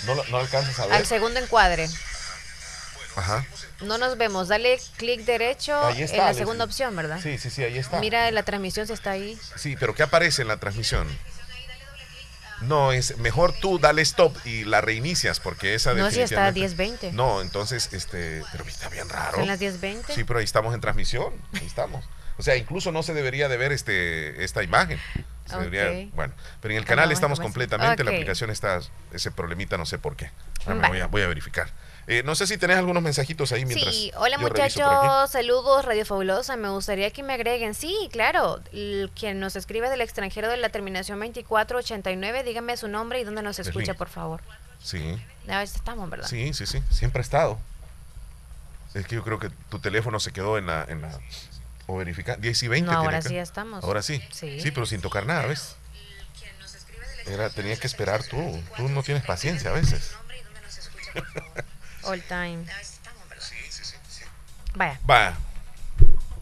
No, no alcanzas a ver. Al segundo encuadre. Ajá. No nos vemos, dale clic derecho en la segunda opción, ¿verdad? Sí, sí, sí, ahí está. Mira la transmisión si está ahí. Sí, pero ¿qué aparece en la transmisión? No, es mejor tú dale stop y la reinicias porque esa No, si está a 10.20. No, entonces, este, pero está bien raro. ¿En las 10.20? Sí, pero ahí estamos en transmisión, ahí estamos. O sea, incluso no se debería de ver este esta imagen. Se debería, bueno, pero en el canal estamos completamente, la aplicación está, ese problemita no sé por qué. voy, a, voy a verificar. Eh, no sé si tenés algunos mensajitos ahí mientras. Sí, hola muchachos, saludos, Radio Fabulosa. Me gustaría que me agreguen. Sí, claro, quien nos escribe del extranjero de la terminación 2489, dígame su nombre y dónde nos escucha, por favor. Sí. A ver estamos, ¿verdad? Sí, sí, sí, siempre ha estado. Es que yo creo que tu teléfono se quedó en la. En la o verificar. 10 y 20. No, ahora sí estamos. Ahora sí. sí. Sí, pero sin tocar nada, ¿ves? Era, tenías que esperar tú. Tú no tienes paciencia a veces. All time. Vaya. Vaya.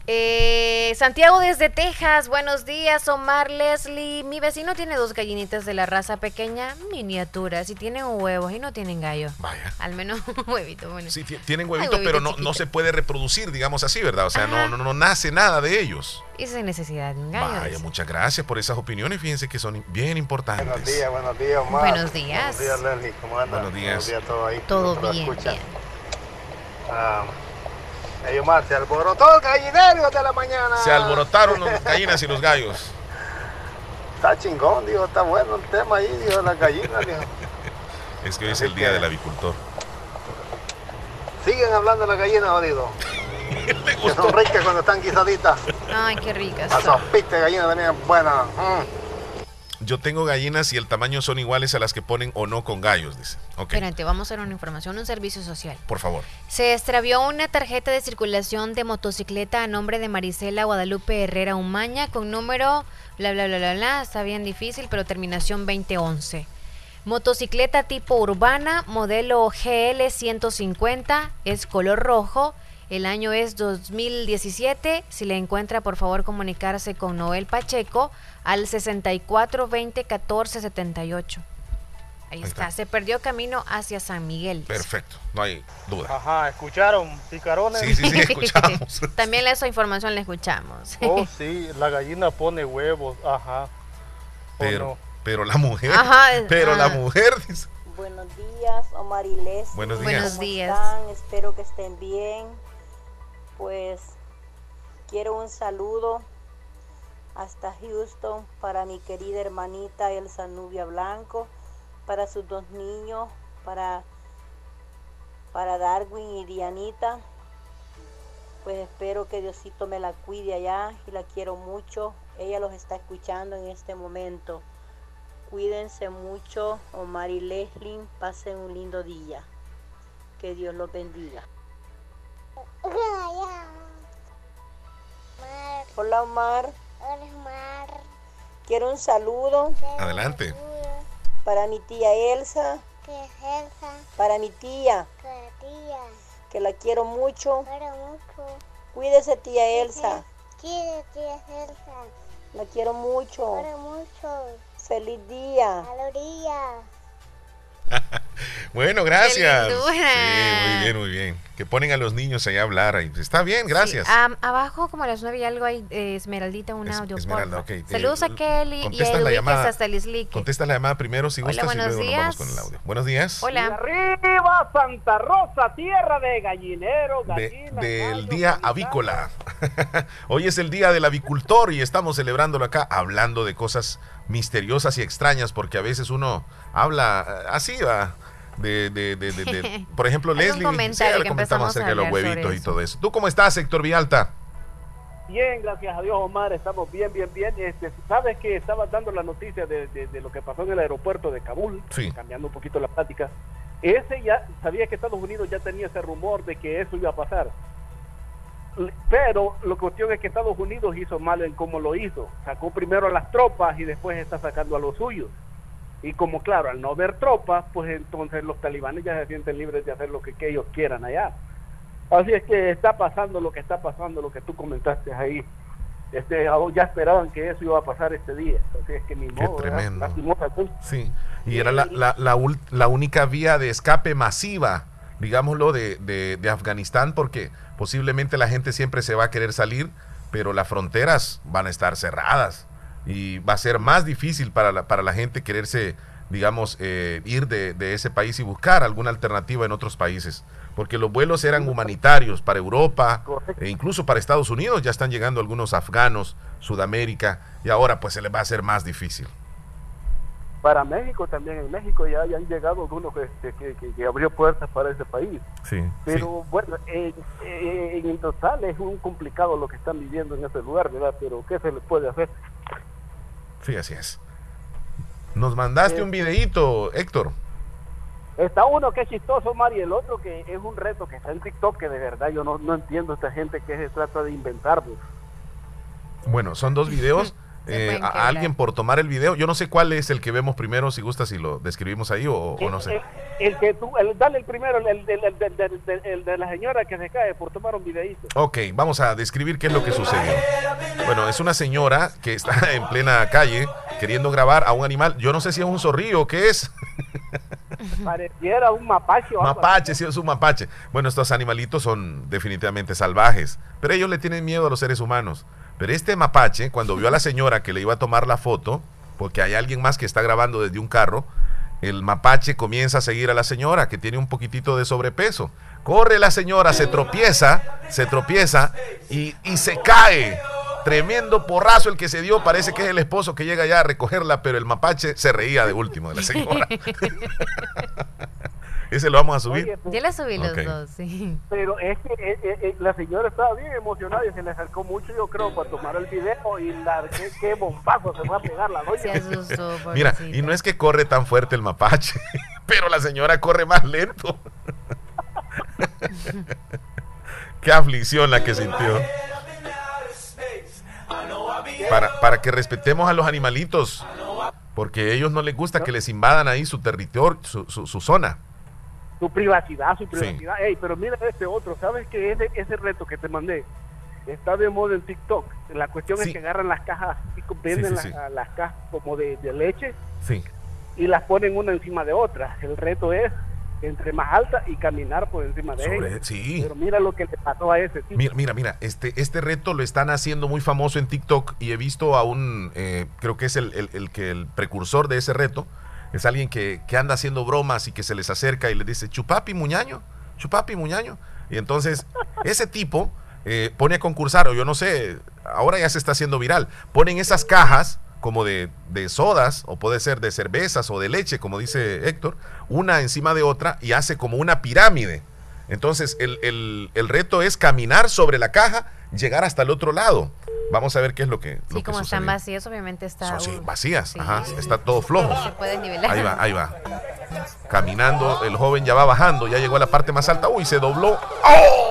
Eh, Santiago desde Texas, buenos días, Omar Leslie. Mi vecino tiene dos gallinitas de la raza pequeña, miniaturas, y tienen huevos y no tienen gallo. Vaya. Al menos un huevito. Bueno. Sí, tienen huevitos, pero no, no, se puede reproducir, digamos así, ¿verdad? O sea, no, no, no, nace nada de ellos. Y sin necesidad de un gallo. Vaya, muchas gracias por esas opiniones, fíjense que son bien importantes. Buenos días, buenos días, Omar. Buenos días. Buenos días, Leslie, ¿cómo andas? Buenos días. Buenos días, todo ahí. Todo bien, bien. Ah, Hey, Omar, se alborotó el gallinero de la mañana. Se alborotaron las gallinas y los gallos. Está chingón, digo, está bueno el tema ahí, digo, las gallinas, digo. Es que hoy es el día del avicultor. Siguen hablando de las gallinas, jodido. que son ricas cuando están guisaditas. Ay, qué ricas. Las sopitas de gallinas venían buenas. Mm. Yo tengo gallinas y el tamaño son iguales a las que ponen o no con gallos, dice. Okay. Espérate, vamos a hacer una información, un servicio social. Por favor. Se extravió una tarjeta de circulación de motocicleta a nombre de Marisela Guadalupe Herrera Umaña con número bla bla bla bla bla, está bien difícil, pero terminación 2011. Motocicleta tipo urbana, modelo GL 150, es color rojo. El año es 2017. Si le encuentra, por favor, comunicarse con Noel Pacheco al 64 20 14 78. Ahí, está. se perdió camino hacia San Miguel. Perfecto, no hay duda. Ajá, ¿escucharon? ¿Picarones? Sí, sí, sí, escuchamos. También esa información la escuchamos. oh, sí, la gallina pone huevos, ajá. Pero, pero la mujer, ajá, pero la mujer dice... Buenos días, Omar y Les. Buenos días. Buenos días. Espero que estén bien. Pues quiero un saludo hasta Houston para mi querida hermanita Elsa Nubia Blanco, para sus dos niños, para, para Darwin y Dianita. Pues espero que Diosito me la cuide allá y la quiero mucho. Ella los está escuchando en este momento. Cuídense mucho, Omar y Leslie. Pasen un lindo día. Que Dios los bendiga. Hola Omar. Hola Omar. Quiero un saludo. Adelante. Para mi tía Elsa. ¿Qué es Elsa? Para mi tía. ¿Qué tía? Que la quiero mucho. Quiero mucho. Cuídese tía Elsa. Quiere tía Elsa. La quiero mucho. Quiero mucho. Feliz día. Feliz día. bueno, gracias. Sí, muy bien, muy bien. Que ponen a los niños ahí a hablar. Está bien, gracias. Sí. Um, abajo, como a las nueve y algo, hay eh, Esmeraldita, un es, audio. Esmeralda, ok. Saludos a Kelly y a la llamada, hasta Lislique. Contesta la llamada primero si Hola, gustas y luego días. nos vamos con el audio. Buenos días. Hola. arriba Santa Rosa, tierra de gallinero, gallina, de, Del gallo, día avícola. Hoy es el día del avicultor y estamos celebrándolo acá hablando de cosas misteriosas y extrañas porque a veces uno habla así, va. De, de, de, de, por ejemplo, Leslie, sí, le comentamos acerca de los huevitos y todo eso. ¿Tú cómo estás, Héctor Vialta? Bien, gracias a Dios, Omar, estamos bien, bien, bien. Este, Sabes que estaba dando la noticia de, lo que pasó en el aeropuerto de Kabul, sí. cambiando un poquito la plática. Ese ya sabía que Estados Unidos ya tenía ese rumor de que eso iba a pasar. Pero la cuestión es que Estados Unidos hizo mal en cómo lo hizo. Sacó primero a las tropas y después está sacando a los suyos. Y como claro, al no ver tropas, pues entonces los talibanes ya se sienten libres de hacer lo que, que ellos quieran allá. Así es que está pasando lo que está pasando, lo que tú comentaste ahí. Este, ya esperaban que eso iba a pasar este día. Así es que mi Qué tremendo. Sí, y era la, la, la, la, única vía de escape masiva, digámoslo, de, de, de Afganistán, porque posiblemente la gente siempre se va a querer salir, pero las fronteras van a estar cerradas y va a ser más difícil para la, para la gente quererse, digamos, eh, ir de, de, ese país y buscar alguna alternativa en otros países. Porque los vuelos eran humanitarios para Europa e incluso para Estados Unidos. Ya están llegando algunos afganos, Sudamérica, y ahora pues se les va a hacer más difícil. Para México también, en México ya, han llegado algunos este, que, que, abrió puertas para ese país. Sí, Pero bueno, en el total es un complicado lo que están viviendo en ese lugar, ¿verdad? Pero ¿qué se les puede hacer? Sí, así es. Nos mandaste un videíto, Héctor. Está uno que es chistoso, Mari, y el otro que es un reto que está en TikTok, que de verdad yo no, no entiendo esta gente que se trata de inventar. Pues. Bueno, son dos videos. Eh, a alguien por tomar el video. Yo no sé cuál es el que vemos primero, si gusta, si lo describimos ahí o, no sé. El, que tú, dale el primero, el, de la señora que se cae por tomar un videito. Ok, vamos a describir qué es lo que sucedió. Bueno, es una señora que está en plena calle queriendo grabar a un animal. Yo no sé si es un zorrillo o qué es. Pareciera un mapache. O mapache, sí, es un mapache. Bueno, estos animalitos son definitivamente salvajes, pero ellos le tienen miedo a los seres humanos. Pero este mapache, cuando vio a la señora que le iba a tomar la foto, porque hay alguien más que está grabando desde un carro, el mapache comienza a seguir a la señora, que tiene un poquitito de sobrepeso. Corre la señora, se tropieza, se tropieza y, y se cae. Tremendo porrazo el que se dio, parece que es el esposo que llega ya a recogerla, pero el mapache se reía de último de la señora. Ese lo vamos a subir. Yo le subí los dos, sí. Pero es que eh, eh, eh, la señora estaba bien emocionada y se le acercó mucho, yo creo, para tomar el video y la, qué, qué bombazo se va a pegar la doña. Mira, y no es que corre tan fuerte el mapache, pero la señora corre más lento. qué aflicción la que sintió. Para, para que respetemos a los animalitos, porque a ellos no les gusta que les invadan ahí su territorio, su, su, su zona su privacidad, su privacidad. pero mira este otro, ¿sabes que ese, ese reto que te mandé está de moda en TikTok? La cuestión es que agarran las cajas, y venden las, cajas como de, leche y las ponen una encima de otra. El reto es entre más alta y caminar por encima de ella. Sí. Pero mira lo que le pasó a ese tipo. Mira, mira, mira, este, este reto lo están haciendo muy famoso en TikTok y he visto a un, eh, creo que es el, el, el, que el precursor de ese reto, es alguien que, anda haciendo bromas y que se les acerca y les dice, chupapi muñaño, chupapi muñaño. Y entonces ese tipo eh, pone a concursar, o yo no sé, ahora ya se está haciendo viral, ponen esas cajas como de, de, sodas, o puede ser de cervezas o de leche, como dice Héctor, una encima de otra y hace como una pirámide. Entonces el, el, el reto es caminar sobre la caja, llegar hasta el otro lado. Vamos a ver qué es lo que. Sí, como están vacías, obviamente está. sí, vacías, ajá, está todo flojo. Se puede nivelar. Ahí va, ahí va. Caminando, el joven ya va bajando, ya llegó a la parte más alta. Uy, se dobló. ¡Oh!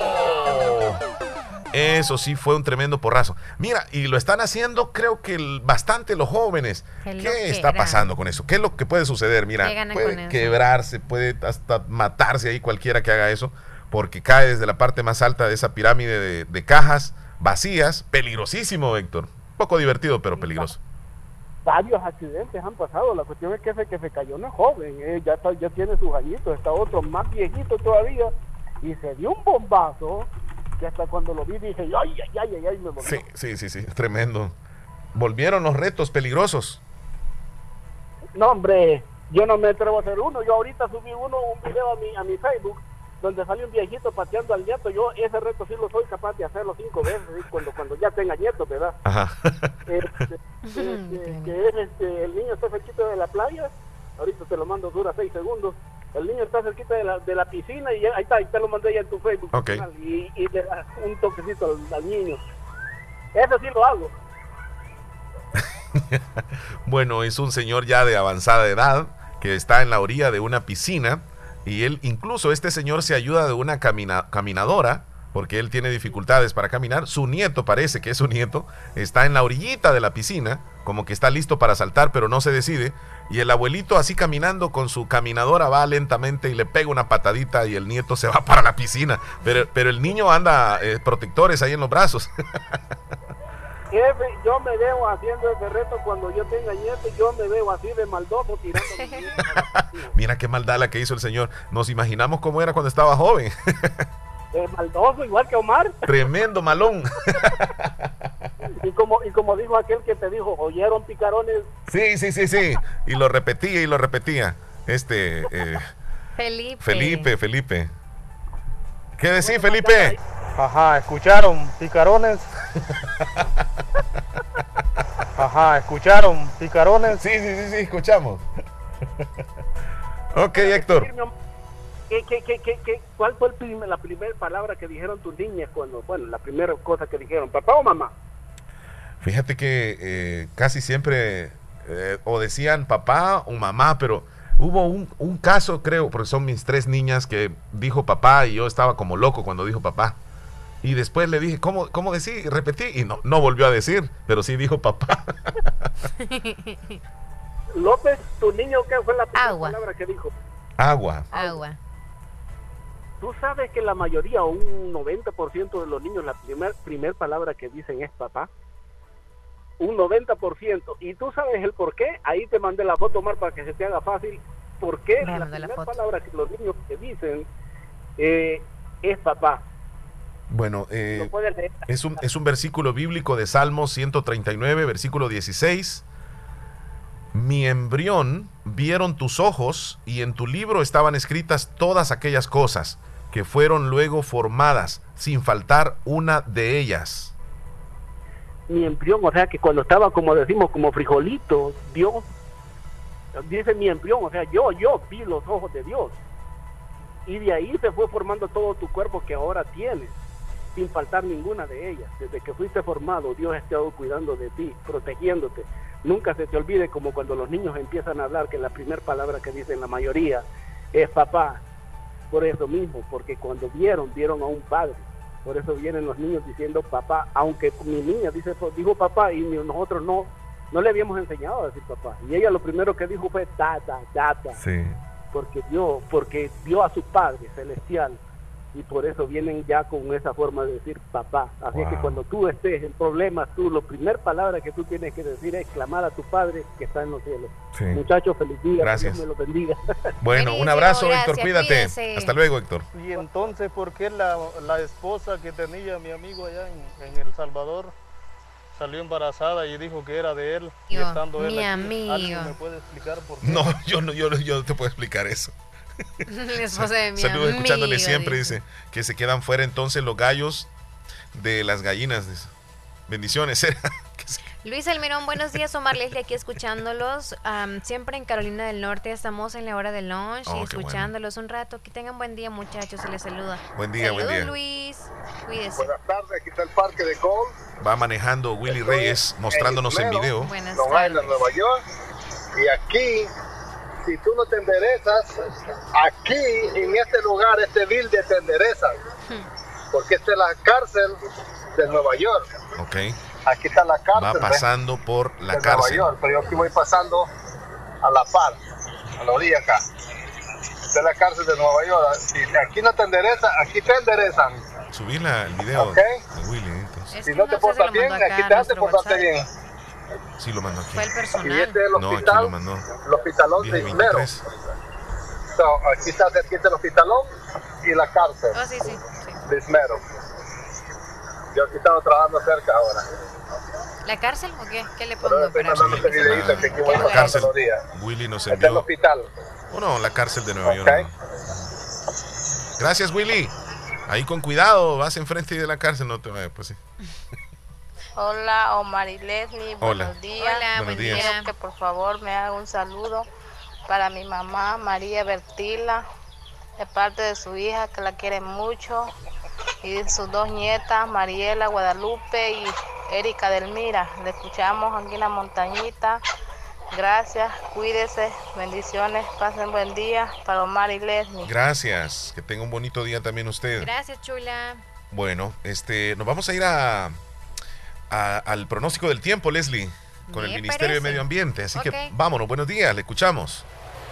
Eso sí fue un tremendo porrazo. Mira, y lo están haciendo, creo que bastante los jóvenes. ¿Qué, está pasando con eso? ¿Qué es lo que puede suceder? Mira, puede quebrarse, puede hasta matarse ahí cualquiera que haga eso, porque cae desde la parte más alta de esa pirámide de, de cajas vacías, peligrosísimo, Héctor. Poco divertido, pero peligroso. Varios accidentes han pasado. La cuestión es que ese que se cayó no es joven, eh, ya, ya tiene sus añitos. Está otro más viejito todavía y se dio un bombazo que hasta cuando lo vi dije, ay, ay, ay, ay, me Sí, sí, sí, sí, tremendo. Volvieron los retos peligrosos. No, hombre, yo no me atrevo a hacer uno. Yo ahorita subí uno, un video a mi, a mi Facebook donde sale un viejito pateando al nieto, yo ese reto sí lo soy capaz de hacerlo cinco veces, cuando cuando ya tenga nieto, ¿verdad? Ajá. Este, este, que es este, el niño está cerquita de la playa, ahorita te lo mando, dura seis segundos, el niño está cerquita de la, de la piscina y ahí está, ahí te lo mandé ya en tu Facebook y, y, le das un toquecito al, niño. Eso sí lo hago. bueno, es un señor ya de avanzada edad que está en la orilla de una piscina y él, incluso este señor se ayuda de una caminadora, porque él tiene dificultades para caminar. Su nieto, parece que es su nieto, está en la orillita de la piscina, como que está listo para saltar, pero no se decide. Y el abuelito así caminando con su caminadora va lentamente y le pega una patadita y el nieto se va para la piscina. Pero, pero el niño anda eh, protectores ahí en los brazos. Jefe, yo me veo haciendo ese reto cuando yo tenga nieto, yo me veo así de maldoso tirando. Mira qué maldad la que hizo el señor. Nos imaginamos cómo era cuando estaba joven. Eh, maldoso, igual que Omar. Tremendo malón. y como y como dijo aquel que te dijo, oyeron picarones. Sí, sí, sí, sí. Y lo repetía y lo repetía. Este. Eh, Felipe. Felipe, Felipe. ¿Qué decís, Felipe? Ajá, ¿escucharon picarones? Ajá, ¿escucharon picarones? Sí, sí, sí, sí, escuchamos. ok, Héctor. ¿Qué, qué, qué, qué, cuál fue el la primera palabra que dijeron tus niñas cuando, bueno, la primera cosa que dijeron, papá o mamá? Fíjate que eh, casi siempre eh, o decían papá o mamá, pero hubo un, un caso, creo, porque son mis tres niñas, que dijo papá y yo estaba como loco cuando dijo papá. Y después le dije, ¿cómo, cómo decir? repetí y no, no volvió a decir, pero sí dijo papá. López, tu niño, ¿qué fue la primera palabra que dijo? Agua. Agua. Tú sabes que la mayoría, o un 90% de los niños, la primera primer palabra que dicen es papá. Un 90%. Y tú sabes el por qué. Ahí te mandé la foto, Mar, para que se te haga fácil. ¿Por qué la primera palabra que los niños que dicen eh, es papá? Bueno, eh, es, un, es un versículo bíblico de Salmos 139, versículo 16. Mi embrión vieron tus ojos y en tu libro estaban escritas todas aquellas cosas que fueron luego formadas, sin faltar una de ellas. Mi embrión, o sea que cuando estaba, como decimos, como frijolito, Dios, dice mi embrión, o sea, yo, yo vi los ojos de Dios. Y de ahí se fue formando todo tu cuerpo que ahora tienes sin faltar ninguna de ellas. Desde que fuiste formado, Dios ha estado cuidando de ti, protegiéndote. Nunca se te olvide como cuando los niños empiezan a hablar, que la primera palabra que dicen la mayoría es papá. Por eso mismo, porque cuando vieron, vieron a un padre. Por eso vienen los niños diciendo papá, aunque mi niña dice, dijo papá y nosotros no, no le habíamos enseñado a decir papá. Y ella lo primero que dijo fue tata, tata. Sí. Porque vio, porque vio a su padre celestial y por eso vienen ya con esa forma de decir papá. Así que cuando tú estés en problemas, tú, la primera palabra que tú tienes que decir es clamar a tu Padre que está en los cielos. Muchachos, feliz día. Gracias. Dios me lo bendiga. Bueno, un abrazo, Héctor, cuídate. Hasta luego, Héctor. Y entonces, ¿por qué la, la esposa que tenía mi amigo allá en, El Salvador salió embarazada y dijo que era de él? y estando mi amigo. me puede explicar por qué? No, yo no, yo, yo no te puedo explicar eso. Saludos escuchándole siempre, dice. que se quedan fuera entonces los gallos de las gallinas. Bendiciones. Luis Almirón, buenos días. Omar Leslie aquí escuchándolos. siempre en Carolina del Norte estamos en la hora del lunch y oh, escuchándolos un rato. Que tengan buen día, muchachos. Se les saluda. Buen día, buen día. Luis. Cuídese. Buenas tardes. Aquí está el parque de Gold. Va manejando Willy Reyes mostrándonos en, video. Buenas tardes. Nueva York. Y aquí si tú no te enderezas, aquí en este lugar, este building te enderezan. Porque esta es la cárcel de Nueva York. Ok. Aquí está la cárcel. Va pasando por la de cárcel. Nueva York, pero yo aquí voy pasando a la par, a la orilla acá. Esta es la cárcel de Nueva York. Si aquí no te enderezas, aquí te enderezan. Subí el video okay. de Willy. Entonces. Si no te portas bien, aquí te hace portarte bien. Sí, lo mandó aquí. Fue el personal. Y este es el no, hospital, aquí lo mandó. el hospitalón de Ismero. So, aquí está cerquita el hospitalón y la cárcel oh, sí, sí, sí. de Ismero. Yo aquí estaba trabajando cerca ahora. ¿La cárcel o qué? ¿Qué le pongo? Estoy mandando este videito que aquí voy la cárcel. días. Willy nos Este es el envió. hospital. Oh, no, la cárcel de Nueva Ok. York. Gracias, Willy. Ahí con cuidado, vas enfrente de la cárcel, no te vayas, pues sí. Hola, Omar y Leslie, Hola. buenos días. Hola, Buenos buen días. día. Quiero que por favor me haga un saludo para mi mamá María Bertila, de parte de su hija que la quiere mucho, y sus dos nietas, Mariela Guadalupe y Erika Delmira. Le escuchamos aquí en la montañita. Gracias, cuídese, bendiciones, pasen buen día para Omar y Leslie. Gracias. Que tenga un bonito día también usted. Gracias, chula. Bueno, este, nos vamos a ir a, al pronóstico del tiempo, Leslie, con el Ministerio de Medio Ambiente. Así que vámonos, buenos días, le escuchamos.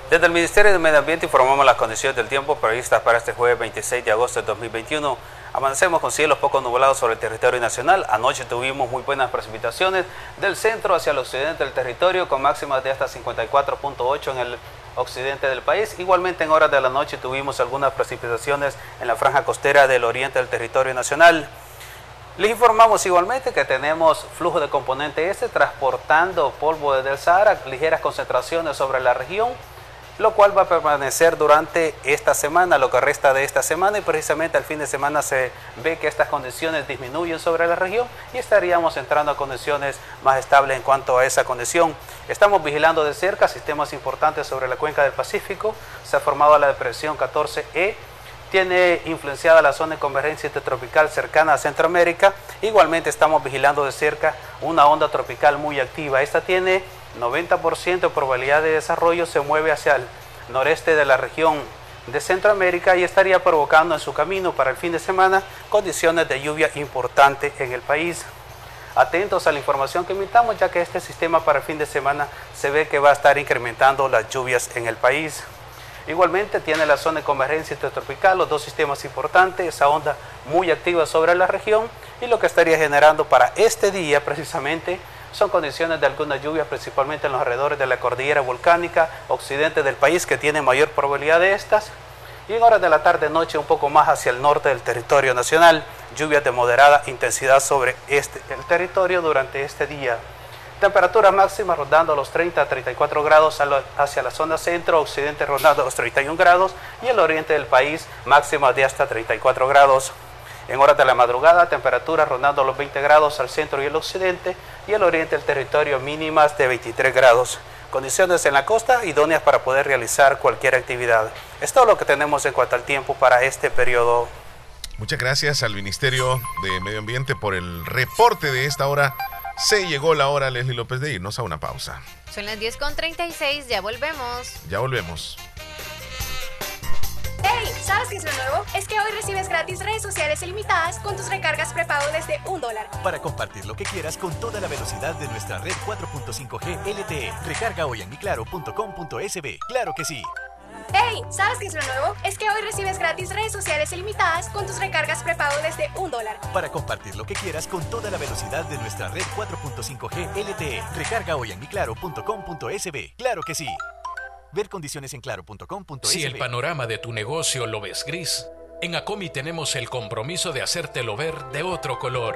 Desde el Ministerio de Medio Ambiente informamos las condiciones del tiempo previstas para este jueves 26 de agosto de 2021. Amanecemos con cielos poco nublados sobre el territorio nacional. Anoche tuvimos muy buenas precipitaciones del centro hacia el occidente del territorio con máximas de hasta 54.8 en el occidente del país. Igualmente en horas de la noche tuvimos algunas precipitaciones en la franja costera del oriente del territorio nacional. Les informamos igualmente que tenemos flujo de componente este transportando polvo desde el Sahara, ligeras concentraciones sobre la región lo cual va a permanecer durante esta semana, lo que resta de esta semana y precisamente al fin de semana se ve que estas condiciones disminuyen sobre la región y estaríamos entrando a condiciones más estables en cuanto a esa condición. Estamos vigilando de cerca sistemas importantes sobre la cuenca del Pacífico, se ha formado la depresión 14E, tiene influenciada la zona de convergencia intertropical cercana a Centroamérica, igualmente estamos vigilando de cerca una onda tropical muy activa, esta tiene 90% de probabilidad de desarrollo se mueve hacia el noreste de la región de Centroamérica y estaría provocando en su camino para el fin de semana condiciones de lluvia importantes en el país. Atentos a la información que emitamos ya que este sistema para el fin de semana se ve que va a estar incrementando las lluvias en el país. Igualmente tiene la zona de convergencia intertropical, los dos sistemas importantes, esa onda muy activa sobre la región y lo que estaría generando para este día precisamente son condiciones de algunas lluvias, principalmente en los alrededores de la cordillera volcánica occidente del país, que tiene mayor probabilidad de estas. Y en horas de la tarde-noche, un poco más hacia el norte del territorio nacional, lluvias de moderada intensidad sobre este, el territorio durante este día. Temperatura máxima rondando los 30 a 34 grados hacia la zona centro, occidente rondando los 31 grados y el oriente del país máxima de hasta 34 grados. En horas de la madrugada, temperaturas rondando los 20 grados al centro y el occidente y el oriente del territorio mínimas de 23 grados. Condiciones en la costa idóneas para poder realizar cualquier actividad. Es todo lo que tenemos en cuanto al tiempo para este periodo. Muchas gracias al Ministerio de Medio Ambiente por el reporte de esta hora. Se llegó la hora, Leslie López, de irnos a una pausa. Son las 10.36, ya volvemos. Ya volvemos. ¡Hey! ¿Sabes qué es lo nuevo? Es que hoy recibes gratis redes sociales ilimitadas con tus recargas prepago desde un dólar. Para compartir lo que quieras con toda la velocidad de nuestra red 4.5G LTE. Recarga hoy en miclaro.com.sb. ¡Claro que sí! ¡Hey! ¿Sabes qué es lo nuevo? Es que hoy recibes gratis redes sociales ilimitadas con tus recargas prepago desde un dólar. Para compartir lo que quieras con toda la velocidad de nuestra red 4.5G LTE. Recarga hoy en miclaro.com.sb. ¡Claro que sí! Ver condiciones en claro.com.es. Si el panorama de tu negocio lo ves gris, en Acomi tenemos el compromiso de hacértelo ver de otro color.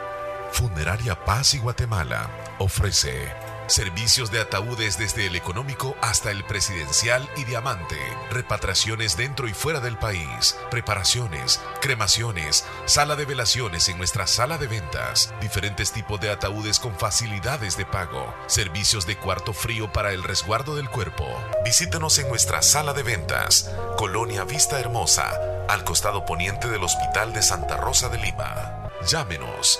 Funeraria Paz y Guatemala ofrece Servicios de ataúdes desde el económico hasta el presidencial y diamante. Repatriaciones dentro y fuera del país. Preparaciones, cremaciones, sala de velaciones en nuestra sala de ventas. Diferentes tipos de ataúdes con facilidades de pago. Servicios de cuarto frío para el resguardo del cuerpo. Visítanos en nuestra sala de ventas. Colonia Vista Hermosa, al costado poniente del Hospital de Santa Rosa de Lima. Llámenos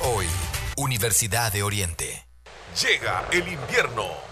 hoy. Universidad de Oriente. Llega el invierno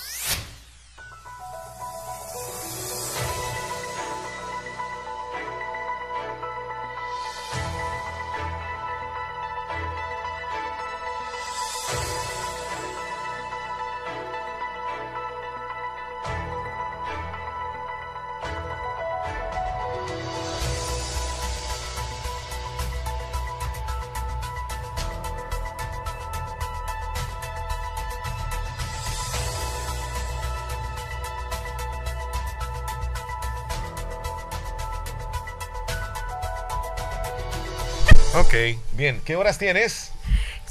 Bien. ¿Qué horas tienes?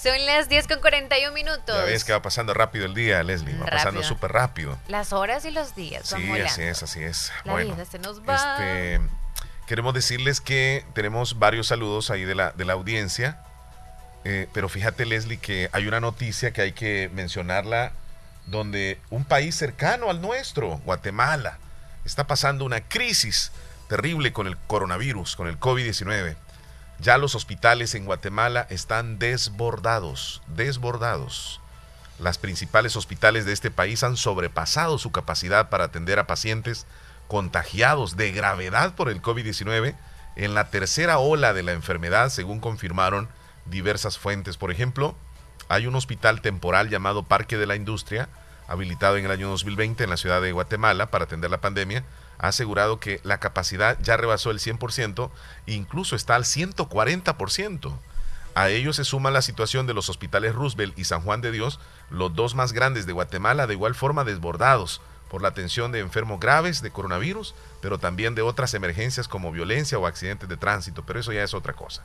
Son las 10 con 41 minutos. Ya ves que va pasando rápido el día, Leslie. Va pasando súper rápido. Las horas y los días Sí, volando. así es, así es. La bueno, vida se nos va. este, queremos decirles que tenemos varios saludos ahí de la, de la audiencia. Eh, pero fíjate, Leslie, que hay una noticia que hay que mencionarla donde un país cercano al nuestro, Guatemala, está pasando una crisis terrible con el coronavirus, con el COVID-19. Ya los hospitales en Guatemala están desbordados, desbordados. Las principales hospitales de este país han sobrepasado su capacidad para atender a pacientes contagiados de gravedad por el COVID-19 en la tercera ola de la enfermedad, según confirmaron diversas fuentes. Por ejemplo, hay un hospital temporal llamado Parque de la Industria, habilitado en el año 2020 en la ciudad de Guatemala para atender la pandemia, ha asegurado que la capacidad ya rebasó el 100%, incluso está al 140%. A ello se suma la situación de los hospitales Roosevelt y San Juan de Dios, los dos más grandes de Guatemala, de igual forma desbordados por la atención de enfermos graves de coronavirus, pero también de otras emergencias como violencia o accidentes de tránsito, pero eso ya es otra cosa.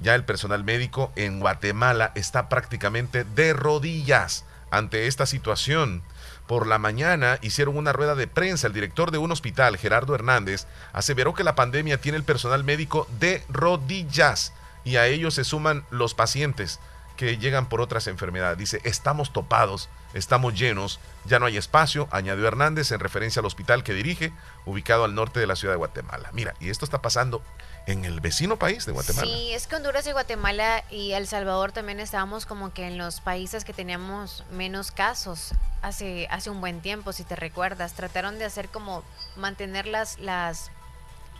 Ya el personal médico en Guatemala está prácticamente de rodillas ante esta situación. Por la mañana hicieron una rueda de prensa. El director de un hospital, Gerardo Hernández, aseveró que la pandemia tiene el personal médico de rodillas y a ellos se suman los pacientes que llegan por otras enfermedades. Dice, estamos topados, estamos llenos, ya no hay espacio, añadió Hernández en referencia al hospital que dirige, ubicado al norte de la ciudad de Guatemala. Mira, y esto está pasando en el vecino país de Guatemala. Sí, es que Honduras y Guatemala y El Salvador también estábamos como que en los países que teníamos menos casos hace, hace un buen tiempo, si te recuerdas. Trataron de hacer como mantener las, las,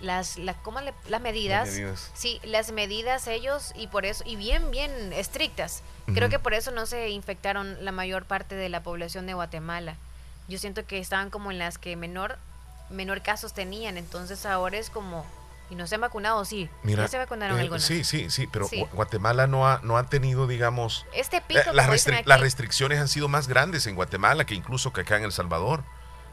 las, la- ¿cómo le- las medidas. Las medidas. Sí, las medidas ellos y por eso, y bien, bien estrictas. Creo que por eso no se infectaron la mayor parte de la población de Guatemala. Yo siento que estaban como en las que menor, menor casos tenían, entonces ahora es como, y no se han vacunado, sí, Mira, se vacunaron eh, algunos. Sí, sí, sí, pero Sí. Guatemala no ha, no ha tenido, digamos... Este pico, eh, como las, restri- restricciones han sido más grandes en Guatemala que incluso que acá en El Salvador.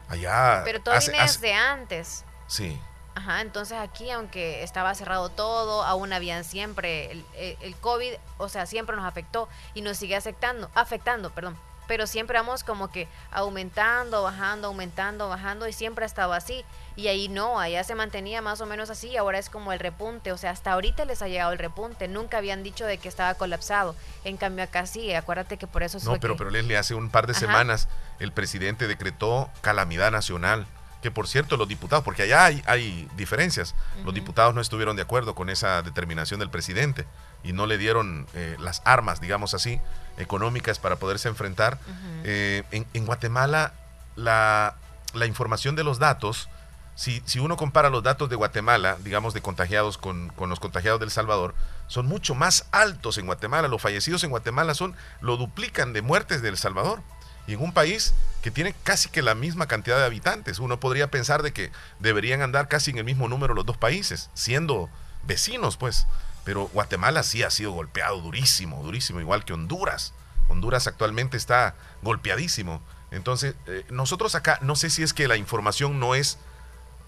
Allá... Pero todo hace- viene hace- desde antes. Sí, Ajá, entonces aquí, aunque estaba cerrado todo, aún habían siempre el, el- el COVID, o sea, siempre nos afectó y nos sigue afectando, afectando, perdón. Pero siempre vamos como que aumentando, bajando, aumentando, bajando y siempre ha estado así. Y ahí no, allá se mantenía más o menos así, ahora es como el repunte, o sea, hasta ahorita les ha llegado el repunte, nunca habían dicho de que estaba colapsado. En cambio acá sí, acuérdate que por eso no, pero, que- pero Leslie, hace un par de Ajá. semanas el presidente decretó calamidad nacional. Que por cierto, los diputados, porque allá hay, hay diferencias, los diputados no estuvieron de acuerdo con esa determinación del presidente y no le dieron eh, las armas, digamos así, económicas para poderse enfrentar. Eh, en, en Guatemala, la, la información de los datos si, si uno compara los datos de Guatemala, digamos, de contagiados con, con los contagiados del Salvador, son mucho más altos en Guatemala. Los fallecidos en Guatemala son, lo duplican de muertes del Salvador. Y en un país que tiene casi que la misma cantidad de habitantes, uno podría pensar de que deberían andar casi en el mismo número los dos países, siendo vecinos, pues. Pero Guatemala sí ha sido golpeado durísimo, durísimo, igual que Honduras. Honduras actualmente está golpeadísimo. Entonces, eh, nosotros acá, no sé si es que la información no es,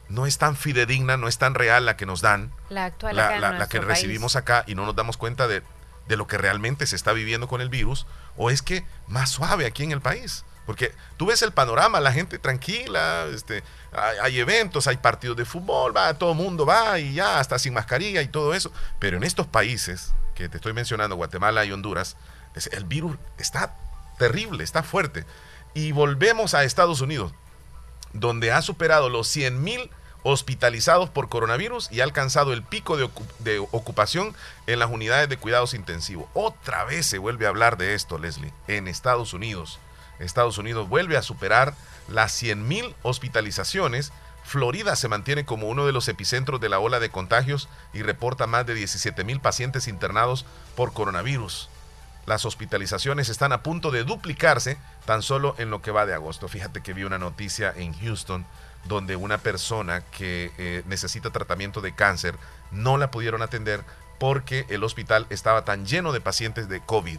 no es tan fidedigna, no es tan real la que nos dan, La actual la, acá en la- la nuestro que país. recibimos acá y no nos damos cuenta de, de lo que realmente se está viviendo con el virus, o es que más suave aquí en el país. Porque tú ves el panorama, la gente tranquila, este, hay, eventos, hay partidos de fútbol, va, todo mundo va y ya, hasta sin mascarilla y todo eso. Pero en estos países que te estoy mencionando, Guatemala y Honduras, el virus está terrible, está fuerte. Y volvemos a Estados Unidos, donde ha superado los 100 mil hospitalizados por coronavirus y ha alcanzado el pico de ocupación en las unidades de cuidados intensivos. Otra vez se vuelve a hablar de esto, Leslie, en Estados Unidos. Estados Unidos vuelve a superar las 100 mil hospitalizaciones. Florida se mantiene como uno de los epicentros de la ola de contagios y reporta más de 17 mil pacientes internados por coronavirus. Las hospitalizaciones están a punto de duplicarse tan solo en lo que va de agosto. Fíjate que vi una noticia en Houston donde una persona que eh, necesita tratamiento de cáncer no la pudieron atender porque el hospital estaba tan lleno de pacientes de COVID.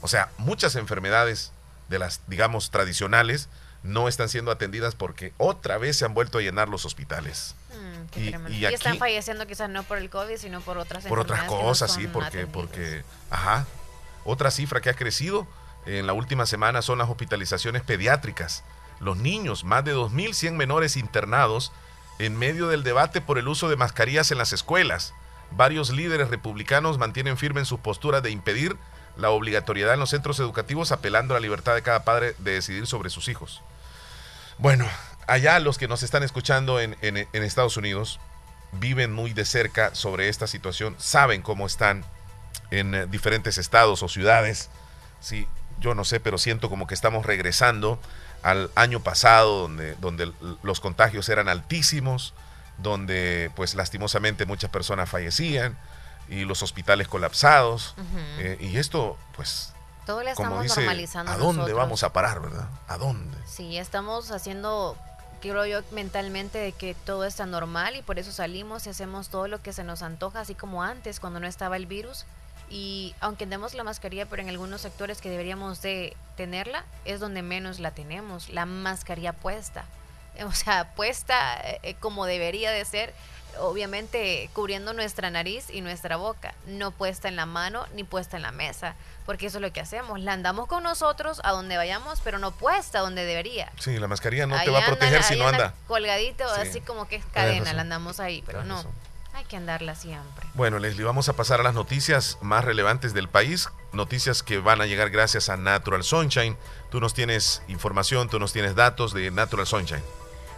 O sea, muchas enfermedades de las, digamos, tradicionales no están siendo atendidas porque otra vez se han vuelto a llenar los hospitales. Mm, Y- están falleciendo quizás no por el COVID, sino por otras por otras no cosas, sí, porque, porque, ajá. Otra cifra que ha crecido en la última semana son las hospitalizaciones pediátricas. Los niños, más de 2.100 menores internados en medio del debate por el uso de mascarillas en las escuelas. Varios líderes republicanos mantienen firme en sus posturas de impedir la obligatoriedad en los centros educativos, apelando a la libertad de cada padre de decidir sobre sus hijos. Bueno, allá los que nos están escuchando en, en- Estados Unidos viven muy de cerca sobre esta situación, saben cómo están en eh, diferentes estados o ciudades. Sí, yo no sé, pero siento como que estamos regresando al año pasado, donde, donde los contagios eran altísimos, donde pues lastimosamente muchas personas fallecían y los hospitales colapsados. Eh, y esto, pues, Todo lo como estamos dice, normalizando ¿a dónde nosotros. vamos a parar, verdad? ¿A dónde? Sí, estamos haciendo, creo yo, mentalmente de que todo está normal y por eso salimos y hacemos todo lo que se nos antoja, así como antes, cuando no estaba el virus. Y aunque tenemos la mascarilla, pero en algunos sectores que deberíamos de tenerla, es donde menos la tenemos, la mascarilla puesta. O sea, puesta eh, eh, como debería de ser, obviamente cubriendo nuestra nariz y nuestra boca, no puesta en la mano ni puesta en la mesa, porque eso es lo que hacemos, la andamos con nosotros a donde vayamos, pero no puesta donde debería. Sí, la mascarilla no Ahí te va a anda- proteger si no anda. Colgadito, Sí. así como que es cadena, la andamos ahí, pero Tienes no, razón. hay que andarla siempre. Bueno, Leslie, vamos a pasar a las noticias más relevantes del país, noticias que van a llegar gracias a Natural Sunshine. Tú nos tienes información, tú nos tienes datos de Natural Sunshine.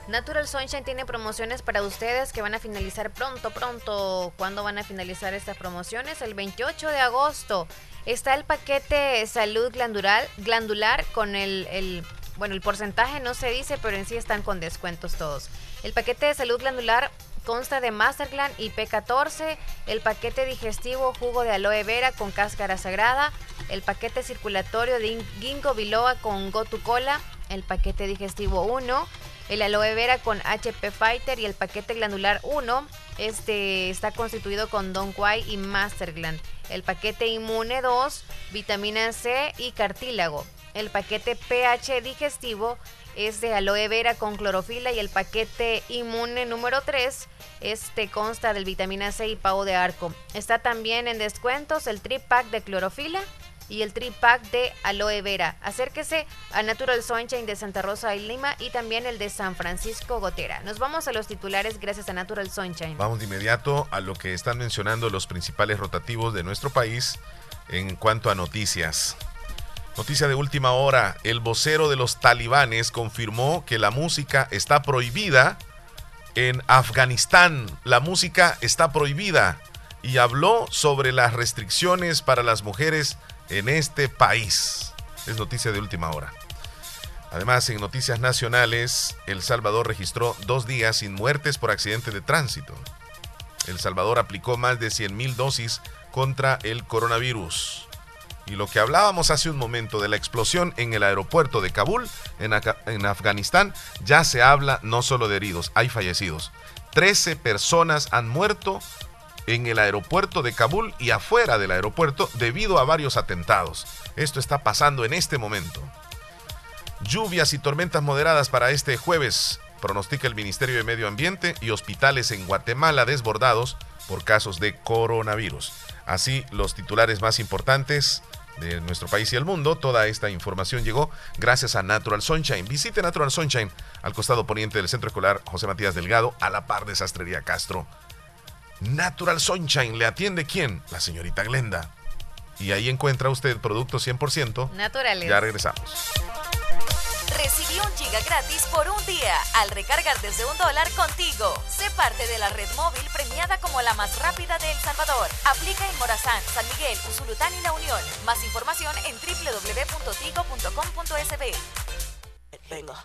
Natural Sunshine tiene promociones para ustedes que van a finalizar pronto, pronto. ¿Cuándo van a finalizar estas promociones? El 28 de agosto. Está el paquete salud glandular, glandular con el, bueno, el porcentaje no se dice, pero en sí están con descuentos todos. El paquete de salud glandular consta de Mastergland y P14, el paquete digestivo jugo de aloe vera con cáscara sagrada, el paquete circulatorio de ginkgo biloba con Gotu Cola, el paquete digestivo 1, el aloe vera con HP Fighter y el paquete glandular 1. Este está constituido con Don Quai y Mastergland. El paquete inmune 2, vitamina C y cartílago. El paquete pH digestivo es de aloe vera con clorofila y el paquete inmune número 3 este consta del vitamina C y pavo de arco. Está también en descuentos el trip pack de clorofila y el trip pack de aloe vera. Acérquese a Natural Sunshine de Santa Rosa y Lima y también el de San Francisco Gotera. Nos vamos a los titulares gracias a Natural Sunshine. Vamos de inmediato a lo que están mencionando los principales rotativos de nuestro país en cuanto a noticias. Noticia de última hora, el vocero de los talibanes confirmó que la música está prohibida en Afganistán. La música está prohibida y habló sobre las restricciones para las mujeres en este país. Es noticia de última hora. Además, en noticias nacionales, El Salvador registró dos días sin muertes por accidente de tránsito. El Salvador aplicó más de 100.000 dosis contra el coronavirus. Y lo que hablábamos hace un momento de la explosión en el aeropuerto de Kabul, en, en Afganistán, ya se habla no solo de heridos, hay fallecidos. 13 personas han muerto en el aeropuerto de Kabul y afuera del aeropuerto debido a varios atentados. Esto está pasando en este momento. Lluvias y tormentas moderadas para este jueves, pronostica el Ministerio de Medio Ambiente y hospitales en Guatemala desbordados por casos de coronavirus. Así, los titulares más importantes de nuestro país y el mundo. Toda esta información llegó gracias a Natural Sunshine. Visite Natural Sunshine al costado poniente del Centro Escolar José Matías Delgado, a la par de Sastrería Castro. Natural Sunshine le atiende quién? La señorita Glenda. Y ahí encuentra usted productos 100% naturales. Ya regresamos. Recibí un giga gratis por un día al recargar desde un dólar contigo. Sé parte de la red móvil premiada como la más rápida de El Salvador. Aplica en Morazán, San Miguel, Usulután y La Unión. Más información en www.tigo.com.sb. Venga.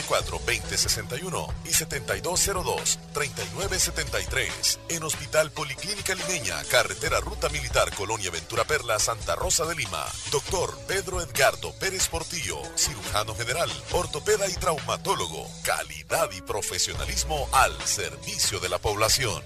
2061 y 7202-3973. En Hospital Policlínica Limeña, Carretera Ruta Militar Colonia Ventura Perla, Santa Rosa de Lima. Doctor Pedro Edgardo Pérez Portillo, cirujano general, ortopeda y traumatólogo. Calidad y profesionalismo al servicio de la población.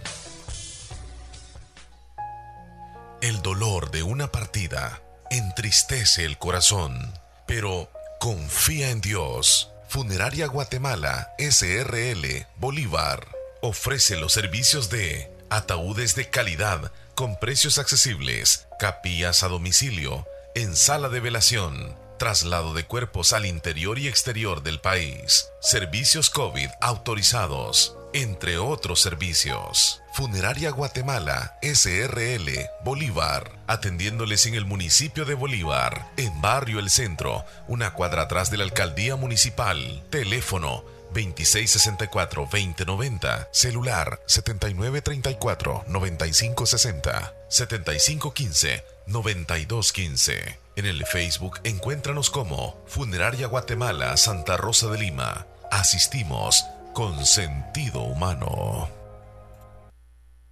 El dolor de una partida entristece el corazón, pero confía en Dios. Funeraria Guatemala SRL Bolívar ofrece los servicios de ataúdes de calidad con precios accesibles, capillas a domicilio, en sala de velación, traslado de cuerpos al interior y exterior del país, servicios COVID autorizados, entre otros servicios. Funeraria Guatemala, SRL, Bolívar, atendiéndoles en el municipio de Bolívar, en Barrio El Centro, una cuadra atrás de la Alcaldía Municipal. Teléfono 2664-2090, celular 7934-9560, 7515-9215. En el Facebook encuéntranos como Funeraria Guatemala Santa Rosa de Lima. Asistimos con sentido humano.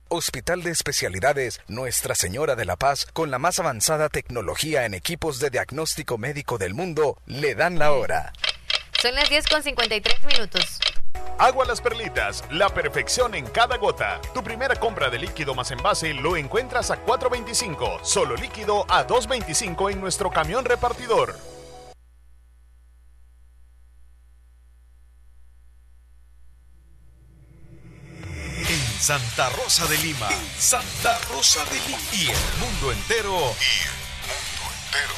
Hospital de Especialidades Nuestra Señora de la Paz, con la más avanzada tecnología en equipos de diagnóstico médico del mundo, le dan la hora. Son las 10 con 53 minutos. Agua Las Perlitas, la perfección en cada gota. Tu primera compra de líquido más envase lo encuentras a 4.25, solo líquido a 2.25 en nuestro camión repartidor. Santa Rosa de Lima. Santa Rosa de Lima. Y el mundo entero. Y el mundo entero.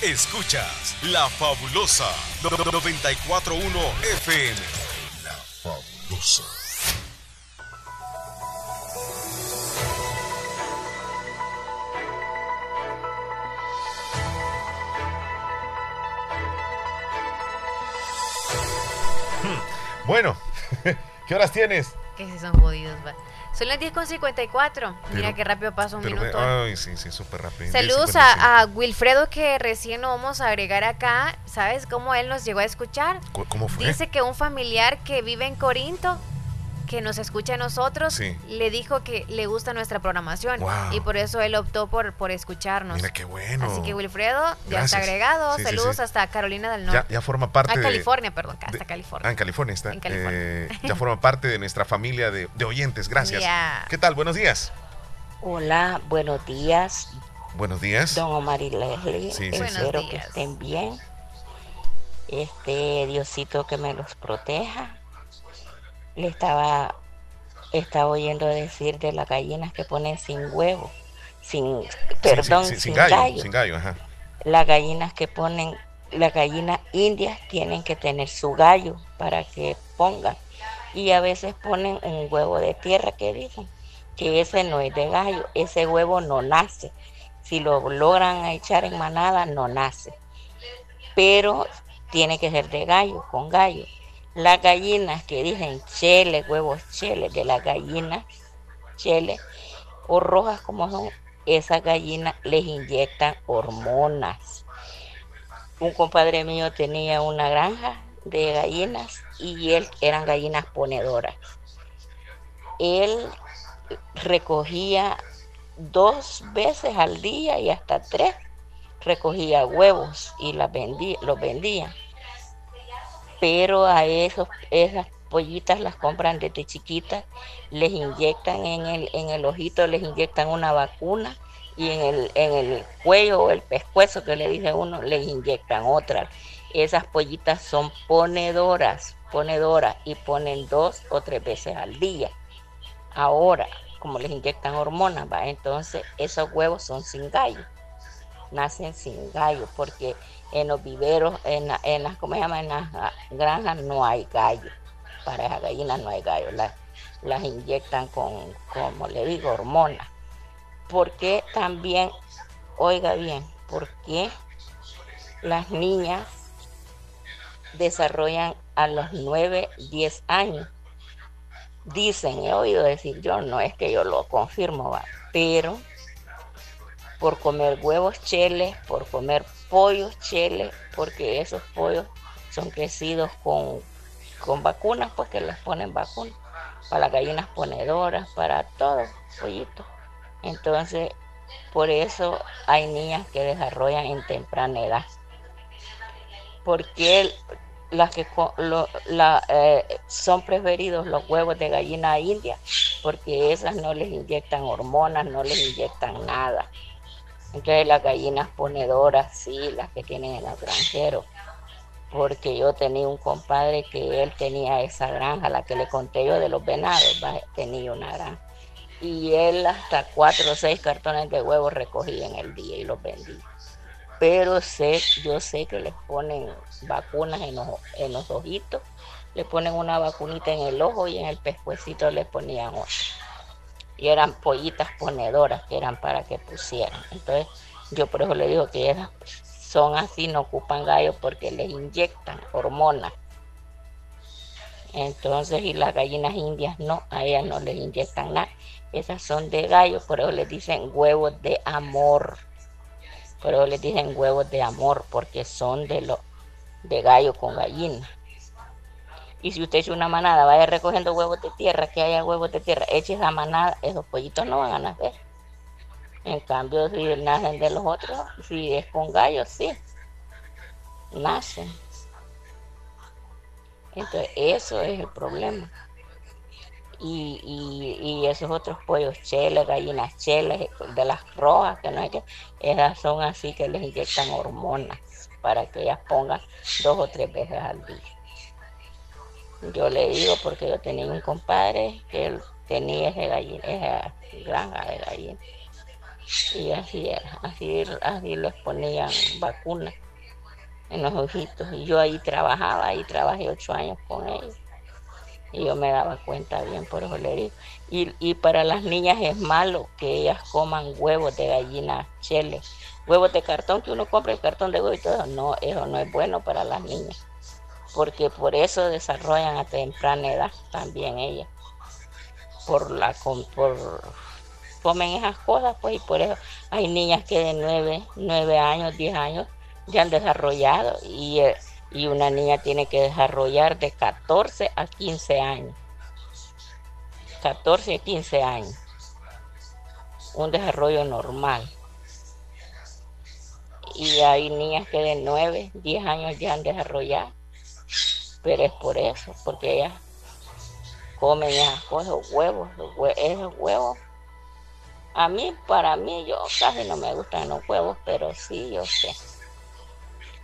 Escuchas La Fabulosa 941 FM. La Fabulosa. Bueno, ¿qué horas tienes? Que si son jodidos, va. Son las 10 con 54. Mira qué rápido pasa un minuto. ay, sí, sí, súper rápido. Saludos 10:55. a, a Wilfredo que recién lo vamos a agregar acá. ¿Sabes cómo él nos llegó a escuchar? ¿Cu- ¿Cómo fue? Dice que un familiar que vive en Corinto, que nos escucha a nosotros, Sí. le dijo que le gusta nuestra programación Wow. y por eso él optó por, por escucharnos. Mira qué bueno. Así que Wilfredo ya está agregado. Sí, Saludos sí. hasta Carolina del Norte. ya forma parte a de... California, perdón, hasta de- California. Ah, en California está. En California. Eh, ya forma parte de nuestra familia de, de oyentes. Gracias. Ya. ¿Qué tal? Buenos días. Hola, buenos días, Buenos días. don Omar y Leslie. Sí, sí, sí. Espero Buenos que estén bien. Este Diosito que me los proteja. Le estaba, estaba oyendo decir de las gallinas que ponen sin huevo, sin, perdón, sí, sin, sin gallo. gallo. Sin gallo, ajá. Las gallinas que ponen, las gallinas indias tienen que tener su gallo para que pongan. Y a veces ponen un huevo de tierra que dicen que ese no es de gallo, ese huevo no nace. Si lo logran echar en manada, no nace. Pero tiene que ser de gallo, con gallo. Las gallinas que dicen chele, huevos chele, de las gallinas chele, o rojas como son, esas gallinas les inyectan hormonas. Un compadre mío tenía una granja de gallinas y él eran gallinas ponedoras. Él recogía dos veces al día y hasta tres recogía huevos y las vendía, los vendía. Pero a esos, esas pollitas las compran desde chiquitas, les inyectan en el, en el ojito, les inyectan una vacuna y en el, en el cuello o el pescuezo que le dice uno, les inyectan otra. Esas pollitas son ponedoras, ponedoras y ponen dos o tres veces al día. Ahora, como les inyectan hormonas, ¿va? entonces esos huevos son sin gallo, nacen sin gallo, porque en los viveros, en, en las, ¿cómo se llama? En las ah, granjas no hay gallo, para esas gallinas no hay gallo, las, las inyectan con, como le digo, hormonas. Porque también, oiga bien, porque las niñas desarrollan a los 9, 10 años. Dicen, he oído decir yo, no es que yo lo confirmo, va, pero por comer huevos cheles, por comer pollos cheles, porque esos pollos son crecidos con, con vacunas, pues que les ponen vacunas, para las gallinas ponedoras, para todo, pollitos. Entonces, por eso hay niñas que desarrollan en temprana edad. Porque las que lo- la, eh, son preferidos los huevos de gallina india, porque esas no les inyectan hormonas, no les inyectan nada. Entonces las gallinas ponedoras, sí, las que tienen el granjero. Porque yo tenía un compadre que él tenía esa granja, la que le conté yo de los venados, tenía una granja. Y él hasta cuatro o seis cartones de huevos recogía en el día y los vendía. Pero sé, yo sé que les ponen vacunas en los, en los ojitos, le ponen una vacunita en el ojo y en el pescuecito le ponían otra y eran pollitas ponedoras que eran para que pusieran. Entonces, yo por eso le digo que ellas son así, no ocupan gallos porque les inyectan hormonas. Entonces, y las gallinas indias no, a ellas no les inyectan nada. Esas son de gallo, por eso les dicen huevos de amor. Por eso les dicen huevos de amor, porque son de lo de gallo con gallina. Y si usted echa una manada, vaya recogiendo huevos de tierra, que haya huevos de tierra, eche esa manada, esos pollitos no van a nacer. En cambio, si nacen de los otros, si es con gallos, sí, nacen. Entonces, eso es el problema. Y, y, esos otros pollos cheles, gallinas cheles, de las rojas, que no hay que, esas son así que les inyectan hormonas para que ellas pongan dos o tres veces al día. Yo le digo porque yo tenía un compadre que él tenía ese gallina, esa granja de gallinas. Y así era, así, así les ponían vacunas en los ojitos. Y yo ahí trabajaba, ahí trabajé ocho años con ellos. Y yo me daba cuenta bien, por eso le digo. Y, y para las niñas es malo que ellas coman huevos de gallina chele. Huevos de cartón, que uno compra el cartón de huevo y todo. eso. No, eso no es bueno para las niñas porque por eso desarrollan a temprana edad también ellas. por la por comen esas cosas, pues, y por eso hay niñas que de 9, 9 años, 10 años ya han desarrollado y, eh, y una niña tiene que desarrollar de 14 a 15 años. 14 a 15 años. Un desarrollo normal. Y hay niñas que de 9, 10 años ya han desarrollado. Pero es por eso, porque ellas comen esas cosas, huevos, esos huevos. A mí, para mí, yo casi no me gustan los huevos, pero sí, yo sé.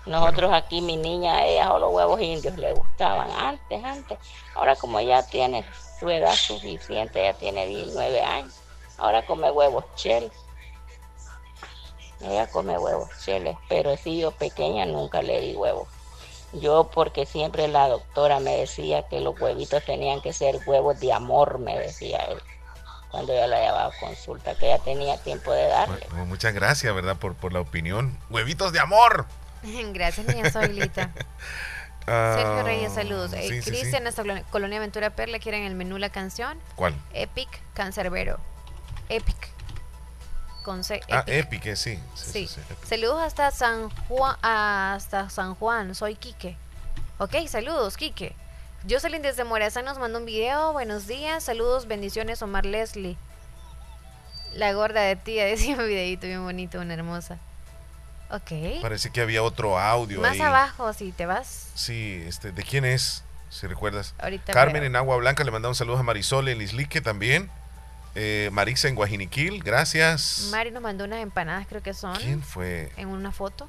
Nosotros aquí, mi niña, ella o los huevos indios le gustaban antes, antes. Ahora como ya tiene su edad suficiente, ya tiene 19 años, ahora come huevos cheles. Ella come huevos cheles, pero si yo pequeña nunca le di huevos. Yo porque siempre la doctora me decía que los huevitos tenían que ser huevos de amor, me decía él. Cuando yo la llevaba a consulta, que ya tenía tiempo de darle. muchas gracias, ¿verdad? Por, por la opinión. Huevitos de amor. Gracias, niña Soilita. Sergio Reyes, saludos. Eh, Cristian, esta colonia Aventura Perla, ¿quieren el menú la canción? ¿Cuál? Epic Cancerbero. Epic. Con C, Ah, Epic, eh, sí. Sí. saludos hasta San Juan, hasta San Juan. Soy Quique. Ok, saludos, Quique. Jocelyn desde Morazán nos mandó un video. Buenos días, saludos, bendiciones, Omar Leslie. La gorda de tía, decía un videito bien bonito, una hermosa. Ok. Parece que había otro audio Más abajo, si te vas. Sí, este, ¿de quién es? Si recuerdas. Carmen en Agua Blanca le mandamos saludos a Marisol en Islique también. Eh, Marisa en Guajiniquil, gracias. Mari nos mandó unas empanadas, creo que son. ¿Quién fue? En una foto.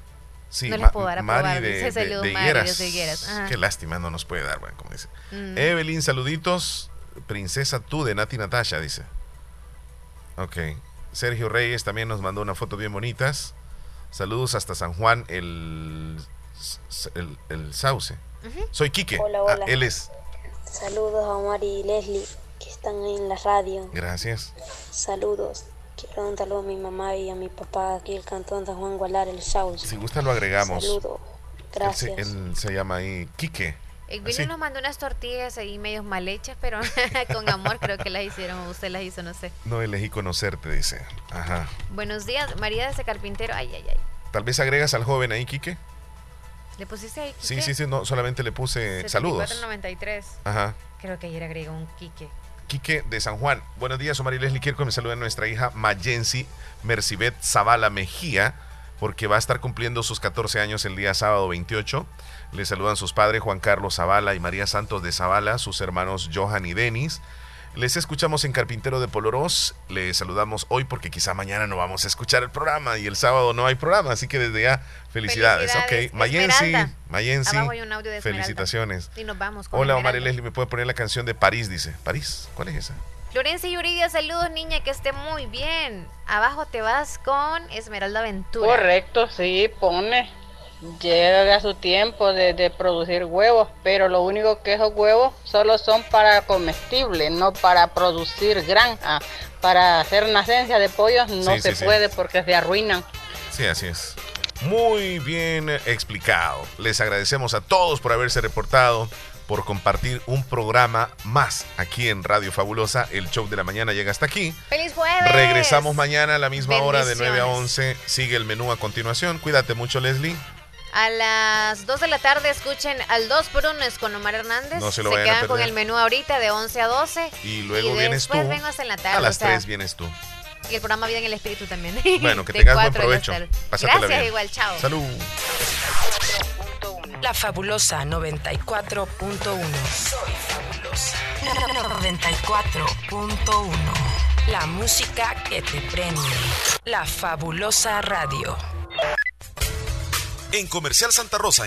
Sí, no les puedo dar a Mari de, de, Qué lástima, no nos puede dar, bueno, como dice. Mm. Evelyn, saluditos. Princesa tú de Nati Natasha, dice. Ok. Sergio Reyes también nos mandó una foto bien bonitas. Saludos hasta San Juan, el, el, Sauce. Soy Quique. Hola, ah, hola. él es. Saludos a Omar y Leslie que están en la radio. Gracias. Saludos. Quiero un saludo a mi mamá y a mi papá aquí el cantón San Juan Gualar, el Sauce. Si gusta lo agregamos. Saludos. Gracias. Él se, llama ahí Quique. El Willy nos mandó unas tortillas ahí medios mal hechas, pero con amor creo que las hicieron, usted las hizo, no sé. No elegí conocerte, dice. Ajá. Buenos días, María de ese carpintero. Ay, ay, ay. Tal vez agregas al joven ahí, Quique. ¿Le pusiste ahí? Sí, sí, sí, no, solamente le puse saludos. 493. Ajá. Creo que ayer agregó un Quique. Quique de San Juan. Buenos días, Omar y Leslie. Quiero me saluden a nuestra hija Mayensi Mercibet Zavala Mejía, porque va a estar cumpliendo sus 14 años el día sábado 28. Le saludan sus padres Juan Carlos Zavala y María Santos de Zavala, sus hermanos Johan y Denis. Les escuchamos en Carpintero de Polorós. Les saludamos hoy porque quizá mañana no vamos a escuchar el programa y el sábado no hay programa, así que desde ya felicidades. felicidades. Ok, Mayensi, Mayensi. Felicitaciones. Y nos vamos Hola, Omar y Leslie, me puede poner la canción de París, dice. París, ¿cuál es esa? Florencia Yuridia, saludos niña, que esté muy bien. Abajo te vas con Esmeralda Ventura. Correcto, sí, pone llega su tiempo de, producir huevos, pero lo único que esos huevos solo son para comestibles, no para producir granja. Para hacer nacencia de pollos no se puede porque se arruinan. Sí, así es. Muy bien explicado. Les agradecemos a todos por haberse reportado, por compartir un programa más aquí en Radio Fabulosa. El show de la mañana llega hasta aquí. ¡Feliz jueves! Regresamos mañana a la misma hora de 9 a 11. Sigue el menú a continuación. Cuídate mucho, Leslie. A las 2 de la tarde escuchen al 2 por 1 es con Omar Hernández. No se lo se quedan con el menú ahorita de 11 a 12. Y luego vienes tú. vengo hasta en la tarde. A las 3 vienes tú. Y el programa viene en el espíritu también. Bueno, que tengas buen provecho. Gracias, bien. igual, chao. Salud. La fabulosa 94.1. Soy fabulosa. 94.1. La música que te prende. La fabulosa radio. En Comercial Santa Rosa